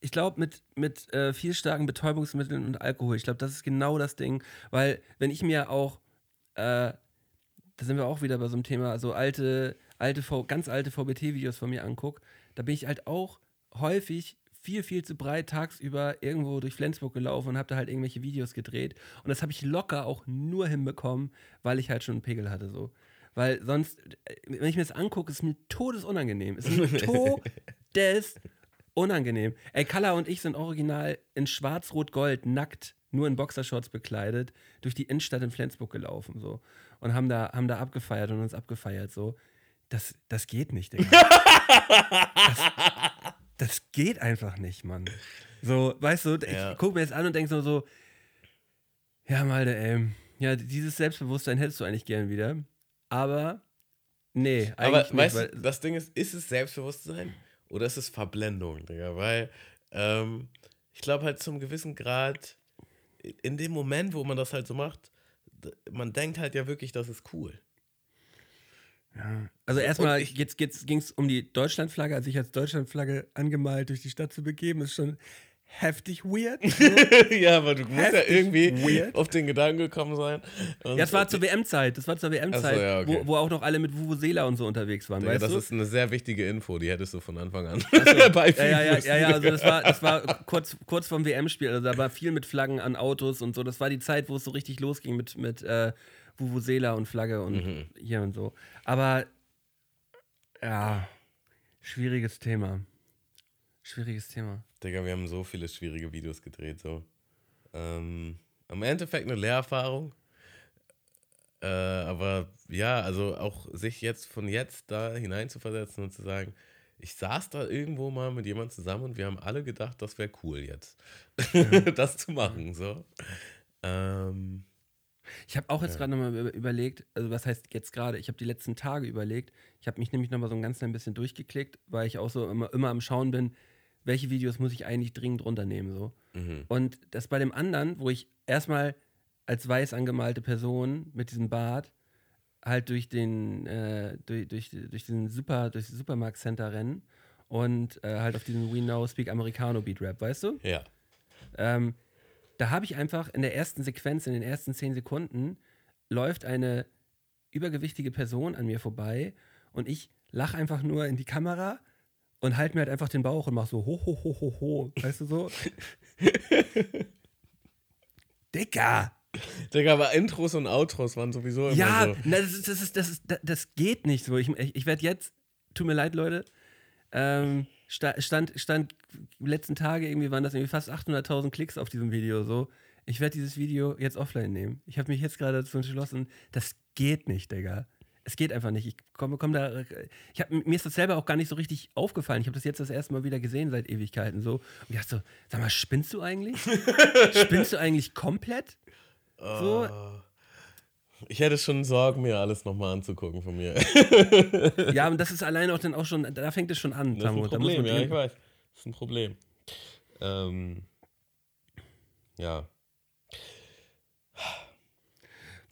Ich glaube, mit, mit äh, viel starken Betäubungsmitteln und Alkohol, ich glaube, das ist genau das Ding. Weil, wenn ich mir auch, äh, da sind wir auch wieder bei so einem Thema, so alte, alte v ganz alte VBT-Videos von mir angucke, da bin ich halt auch häufig viel, viel zu breit tagsüber irgendwo durch Flensburg gelaufen und habe da halt irgendwelche Videos gedreht. Und das habe ich locker auch nur hinbekommen, weil ich halt schon einen Pegel hatte so. Weil sonst, äh, wenn ich mir das angucke, ist mir todesunangenehm. Es ist mir (laughs) todesunangenehm. Ey, Kalla und ich sind original in schwarz-rot-gold, nackt, nur in Boxershorts bekleidet, durch die Innenstadt in Flensburg gelaufen so. Und haben da, haben da abgefeiert und uns abgefeiert so. Das, das geht nicht, Digga. das, das geht einfach nicht, Mann. So, weißt du, Ja. ich gucke mir jetzt an und denke so, so, ja, Malde, ey, ja, dieses Selbstbewusstsein hättest du eigentlich gern wieder. Aber, nee, eigentlich Aber nicht. weißt du, das Ding ist, ist es Selbstbewusstsein oder ist es Verblendung, Digga? Weil ähm, ich glaube halt zum gewissen Grad, in dem Moment, wo man das halt so macht, man denkt halt ja wirklich, das ist cool. also erstmal ich- jetzt, jetzt ging es um die Deutschlandflagge, also sich als Deutschlandflagge angemalt durch die Stadt zu begeben, ist schon heftig weird. (laughs) ja, aber du musst ja irgendwie weird. auf den Gedanken gekommen sein. Und ja, es war zur WM-Zeit, das war zur WM-Zeit, so, ja, okay. wo, wo auch noch alle mit Vuvuzela und so unterwegs waren, Digga, weißt das du? ist eine sehr wichtige Info, die hättest du von Anfang an Ja, (laughs) beifügen ja, ja, müssen. ja, ja, also das war, das war kurz, kurz vorm WM-Spiel, also da war viel mit Flaggen an Autos und so. Das war die Zeit, wo es so richtig losging mit, mit äh, Vuvuzela und Flagge und Mhm. hier und so. Aber ja, schwieriges Thema. Schwieriges Thema. Digga, wir haben so viele schwierige Videos gedreht, so. Ähm, im Endeffekt eine Lehrerfahrung. Äh, aber ja, also auch sich jetzt von jetzt da hineinzuversetzen und zu sagen, ich saß da irgendwo mal mit jemandem zusammen und wir haben alle gedacht, das wäre cool jetzt, (laughs) das zu machen. So. Ähm, Ich habe auch jetzt Ja. gerade nochmal über- überlegt, also was heißt jetzt gerade, ich habe die letzten Tage überlegt, ich habe mich nämlich nochmal so ein ganz klein bisschen durchgeklickt, weil ich auch so immer, immer am Schauen bin, welche Videos muss ich eigentlich dringend runternehmen. So. mhm. Und das bei dem anderen, wo ich erstmal als weiß angemalte Person mit diesem Bart halt durch den, äh, durch, durch, durch diesen Super, durch das Supermarkt-Center rennen und äh, halt auf diesen We Know Speak Americano Beat Rap, weißt du? Ja. Ähm, da habe ich einfach in der ersten Sequenz, in den ersten zehn Sekunden, läuft eine übergewichtige Person an mir vorbei und ich lache einfach nur in die Kamera und halte mir halt einfach den Bauch und mache so ho, ho, ho, ho, ho. Weißt du so? (laughs) Dicker! Digga, aber Intros und Outros waren sowieso immer Ja, so. na, das, ist, das, ist, das, ist, das, geht nicht so. Ich, ich, werde jetzt, tut mir leid, Leute, ähm, sta- stand, stand letzten Tage irgendwie waren das irgendwie fast 800.000 Klicks auf diesem Video so. Ich werde dieses Video jetzt offline nehmen. Ich habe mich jetzt gerade dazu entschlossen, das geht nicht, Digga. Es geht einfach nicht. Ich komme komm da. Ich hab, mir ist das selber auch gar nicht so richtig aufgefallen. Ich habe das jetzt das erste Mal wieder gesehen seit Ewigkeiten so. Und ich dachte so, sag mal, spinnst du eigentlich? (laughs) spinnst du eigentlich komplett? So, Ah. Ich hätte schon Sorgen, mir alles nochmal anzugucken von mir. Ja, und das ist allein auch dann auch schon, da fängt es schon an, Das ist ein Problem, man ja, ich weiß. Das ist ein Problem. Ähm, ja.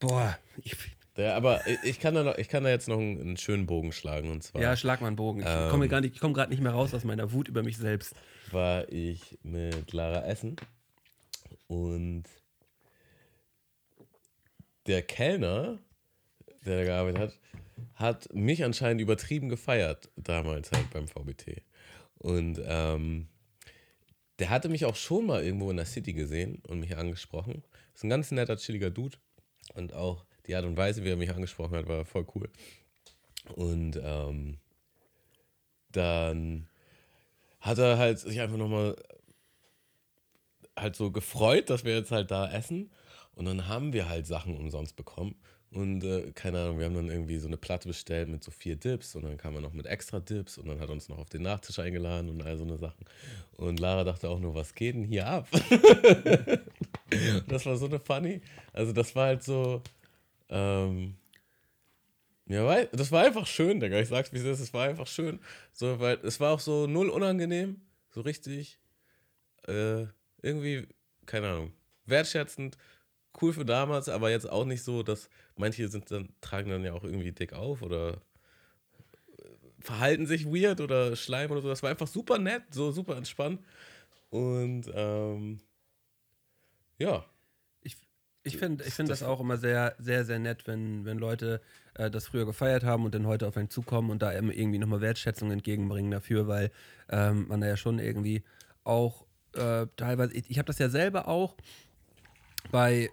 Boah, ich, Der, aber ich- kann, da noch, ich kann da jetzt noch einen, einen schönen Bogen schlagen. Und zwar ja, schlag mal einen Bogen. Ich Ähm. komme gerade komm grad nicht mehr raus aus meiner Wut über mich selbst. war ich mit Lara essen und der Kellner, der da gearbeitet hat, hat mich anscheinend übertrieben gefeiert, damals halt beim VBT. Und ähm, der hatte mich auch schon mal irgendwo in der City gesehen und mich angesprochen. Ist ein ganz netter, chilliger Dude. Und auch die Art und Weise, wie er mich angesprochen hat, war voll cool. Und ähm, dann hat er halt sich einfach nochmal halt so gefreut, dass wir jetzt halt da essen. Und dann haben wir halt Sachen umsonst bekommen. Und äh, keine Ahnung, wir haben dann irgendwie so eine Platte bestellt mit so vier Dips und dann kam er noch mit extra Dips und dann hat er uns noch auf den Nachtisch eingeladen und all so eine Sachen. Und Lara dachte auch nur, was geht denn hier ab? (laughs) das war so eine funny. Also das war halt so, ähm, ja, das war einfach schön, Digga. Ich sag's, wie es ist, es war einfach schön. So, weil es war auch so null unangenehm, so richtig, äh, irgendwie, keine Ahnung, wertschätzend, cool für damals, aber jetzt auch nicht so, dass manche sind dann, tragen dann ja auch irgendwie dick auf oder äh, verhalten sich weird oder schleim oder so. Das war einfach super nett, so super entspannt. Und ähm, ja, Ich, finde ich Das- find das, das- auch immer sehr, sehr, sehr nett, wenn, wenn Leute äh, das früher gefeiert haben und dann heute auf einen zukommen und da eben irgendwie nochmal Wertschätzung entgegenbringen dafür, weil ähm, man da ja schon irgendwie auch äh, teilweise, ich, ich habe das ja selber auch bei,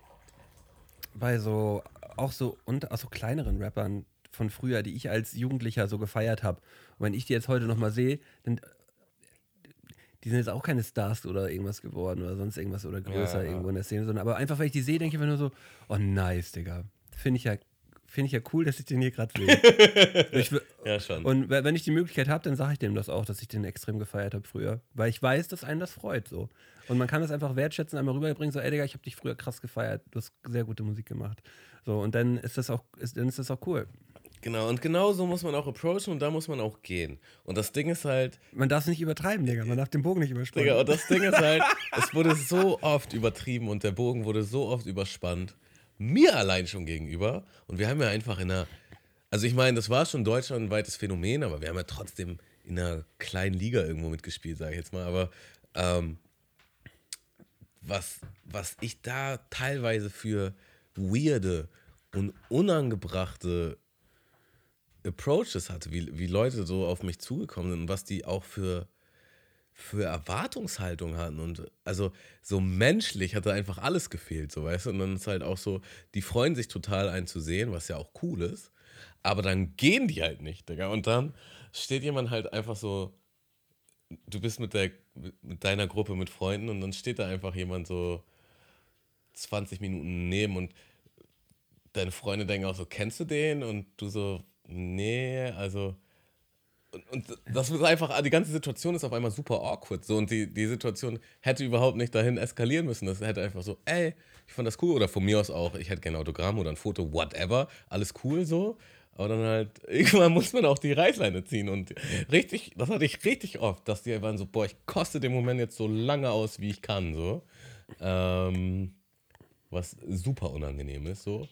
bei so, auch so, und, auch so kleineren Rappern von früher, die ich als Jugendlicher so gefeiert habe. Und wenn ich die jetzt heute nochmal sehe, dann die sind jetzt auch keine Stars oder irgendwas geworden oder sonst irgendwas oder größer Ja, ja. irgendwo in der Szene, sondern aber einfach, weil ich die sehe, denke ich einfach nur so, oh nice, Digga. Finde ich ja, finde ich ja cool, dass ich den hier gerade sehe. (laughs) ja schon. und we- wenn ich die Möglichkeit habe, dann sage ich dem das auch, dass ich den extrem gefeiert habe früher. Weil ich weiß, dass einen das freut so. Und man kann das einfach wertschätzen, einmal rüberbringen, so, ey Digga, ich habe dich früher krass gefeiert, du hast sehr gute Musik gemacht. So, und dann ist das auch, ist, dann ist das auch cool. Genau, und genau so muss man auch approachen und da muss man auch gehen. Und das Ding ist halt, Man darf es nicht übertreiben, Digga. Man darf den Bogen nicht überspannen. Digga, und das Ding ist halt, (laughs) es wurde so oft übertrieben und der Bogen wurde so oft überspannt. Mir allein schon gegenüber. Und wir haben ja einfach in einer, also ich meine, das war schon ein deutschlandweites Phänomen, aber wir haben ja trotzdem in einer kleinen Liga irgendwo mitgespielt, sage ich jetzt mal. Aber ähm, was, was ich da teilweise für weirde und unangebrachte Approaches hatte, wie, wie Leute so auf mich zugekommen sind und was die auch für, für Erwartungshaltung hatten. Und also so menschlich hatte einfach alles gefehlt, so weißt du. Und dann ist halt auch so, die freuen sich total einen zu sehen, was ja auch cool ist. Aber dann gehen die halt nicht, Digga. Und dann steht jemand halt einfach so, du bist mit, der, mit deiner Gruppe mit Freunden und dann steht da einfach jemand so 20 Minuten nehmen und deine Freunde denken auch so, kennst du den? Und du so, nee, also. Und, und das ist einfach, die ganze Situation ist auf einmal super awkward. So, und die, die Situation hätte überhaupt nicht dahin eskalieren müssen. Das hätte einfach so, ey, ich fand das cool. Oder von mir aus auch, ich hätte gerne ein Autogramm oder ein Foto, whatever. Alles cool so. Aber dann halt, (laughs) irgendwann muss man auch die Reißleine ziehen. Und richtig, das hatte ich richtig oft, dass die waren so, boah, ich koste den Moment jetzt so lange aus, wie ich kann. So. Ähm, was super unangenehm ist. So.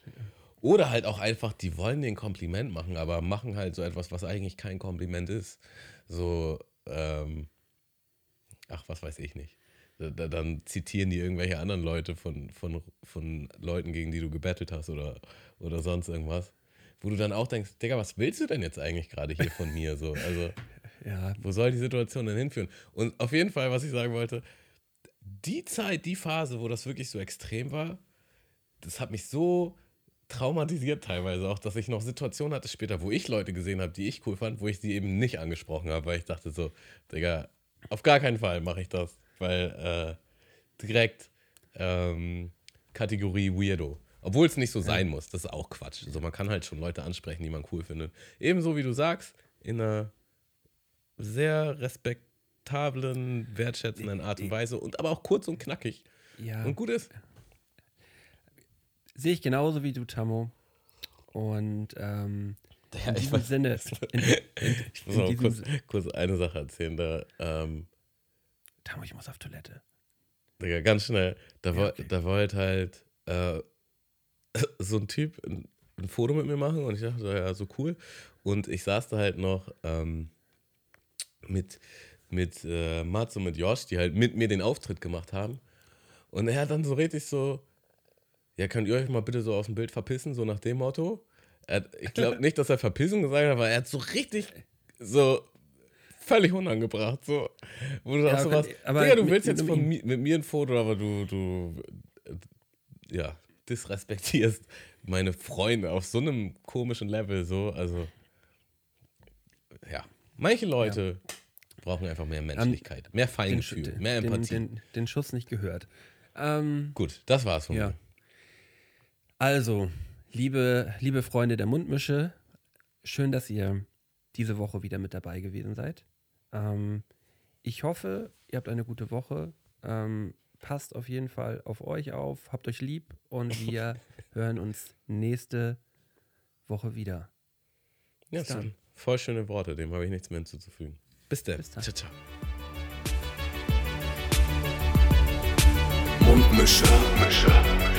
Oder halt auch einfach, die wollen den Kompliment machen, aber machen halt so etwas, was eigentlich kein Kompliment ist. So, ähm, ach, was weiß ich nicht. Da, dann zitieren die irgendwelche anderen Leute von, von, von Leuten, gegen die du gebettelt hast oder, oder sonst irgendwas. Wo du dann auch denkst, Digga, was willst du denn jetzt eigentlich gerade hier von mir? So, also, (laughs) ja. wo soll die Situation denn hinführen? Und auf jeden Fall, was ich sagen wollte, die Zeit, die Phase, wo das wirklich so extrem war, das hat mich so traumatisiert teilweise auch, dass ich noch Situationen hatte später, wo ich Leute gesehen habe, die ich cool fand, wo ich sie eben nicht angesprochen habe, weil ich dachte so, Digga, auf gar keinen Fall mache ich das, weil äh, direkt ähm, Kategorie Weirdo. Obwohl es nicht so sein ja. muss, das ist auch Quatsch. Also man kann halt schon Leute ansprechen, die man cool findet. Ebenso wie du sagst, in einer sehr respektablen, wertschätzenden Art und Weise und aber auch kurz und knackig. Ja. Und gut ist. Sehe ich genauso wie du, Tammo. Und ähm, ja, in diesem weiß, Sinne. (laughs) In, in, ich muss auch kurz, kurz, eine Sache erzählen. Da, ähm, Tammo, ich muss auf Toilette. Digga, ganz schnell. Da, ja, okay. da wollte halt äh, (laughs) so ein Typ ein, ein, Foto mit mir machen und ich dachte, ja, so cool. Und ich saß da halt noch ähm, mit, mit äh, Mats und mit Josh, die halt mit mir den Auftritt gemacht haben. Und er hat dann so richtig so, ja, könnt ihr euch mal bitte so aus dem Bild verpissen, so nach dem Motto. Er, ich glaube nicht, dass er verpissen gesagt hat, aber er hat so richtig so völlig unangebracht. So, wo du ja, sagst, sowas, aber Digga, du mit, willst jetzt von mi mit mir ein Foto, aber du, du, ja, disrespektierst meine Freunde auf so einem komischen Level, so, also, ja. Manche Leute ja. brauchen einfach mehr Menschlichkeit, mehr Feingefühl, den, mehr Empathie. Den, den, den, Schuss nicht gehört. Ähm, Gut, das war's von ja. mir. Also, liebe, liebe Freunde der Mundmische, schön, dass ihr diese Woche wieder mit dabei gewesen seid. Ähm, ich hoffe, ihr habt eine gute Woche. Ähm, passt auf jeden Fall auf euch auf, habt euch lieb und wir (laughs) hören uns nächste Woche wieder. Bis ja, dann. voll schöne Worte, dem habe ich nichts mehr hinzuzufügen. Bis dann. Bis dann. Ciao, ciao. Mundmische. Mundmische.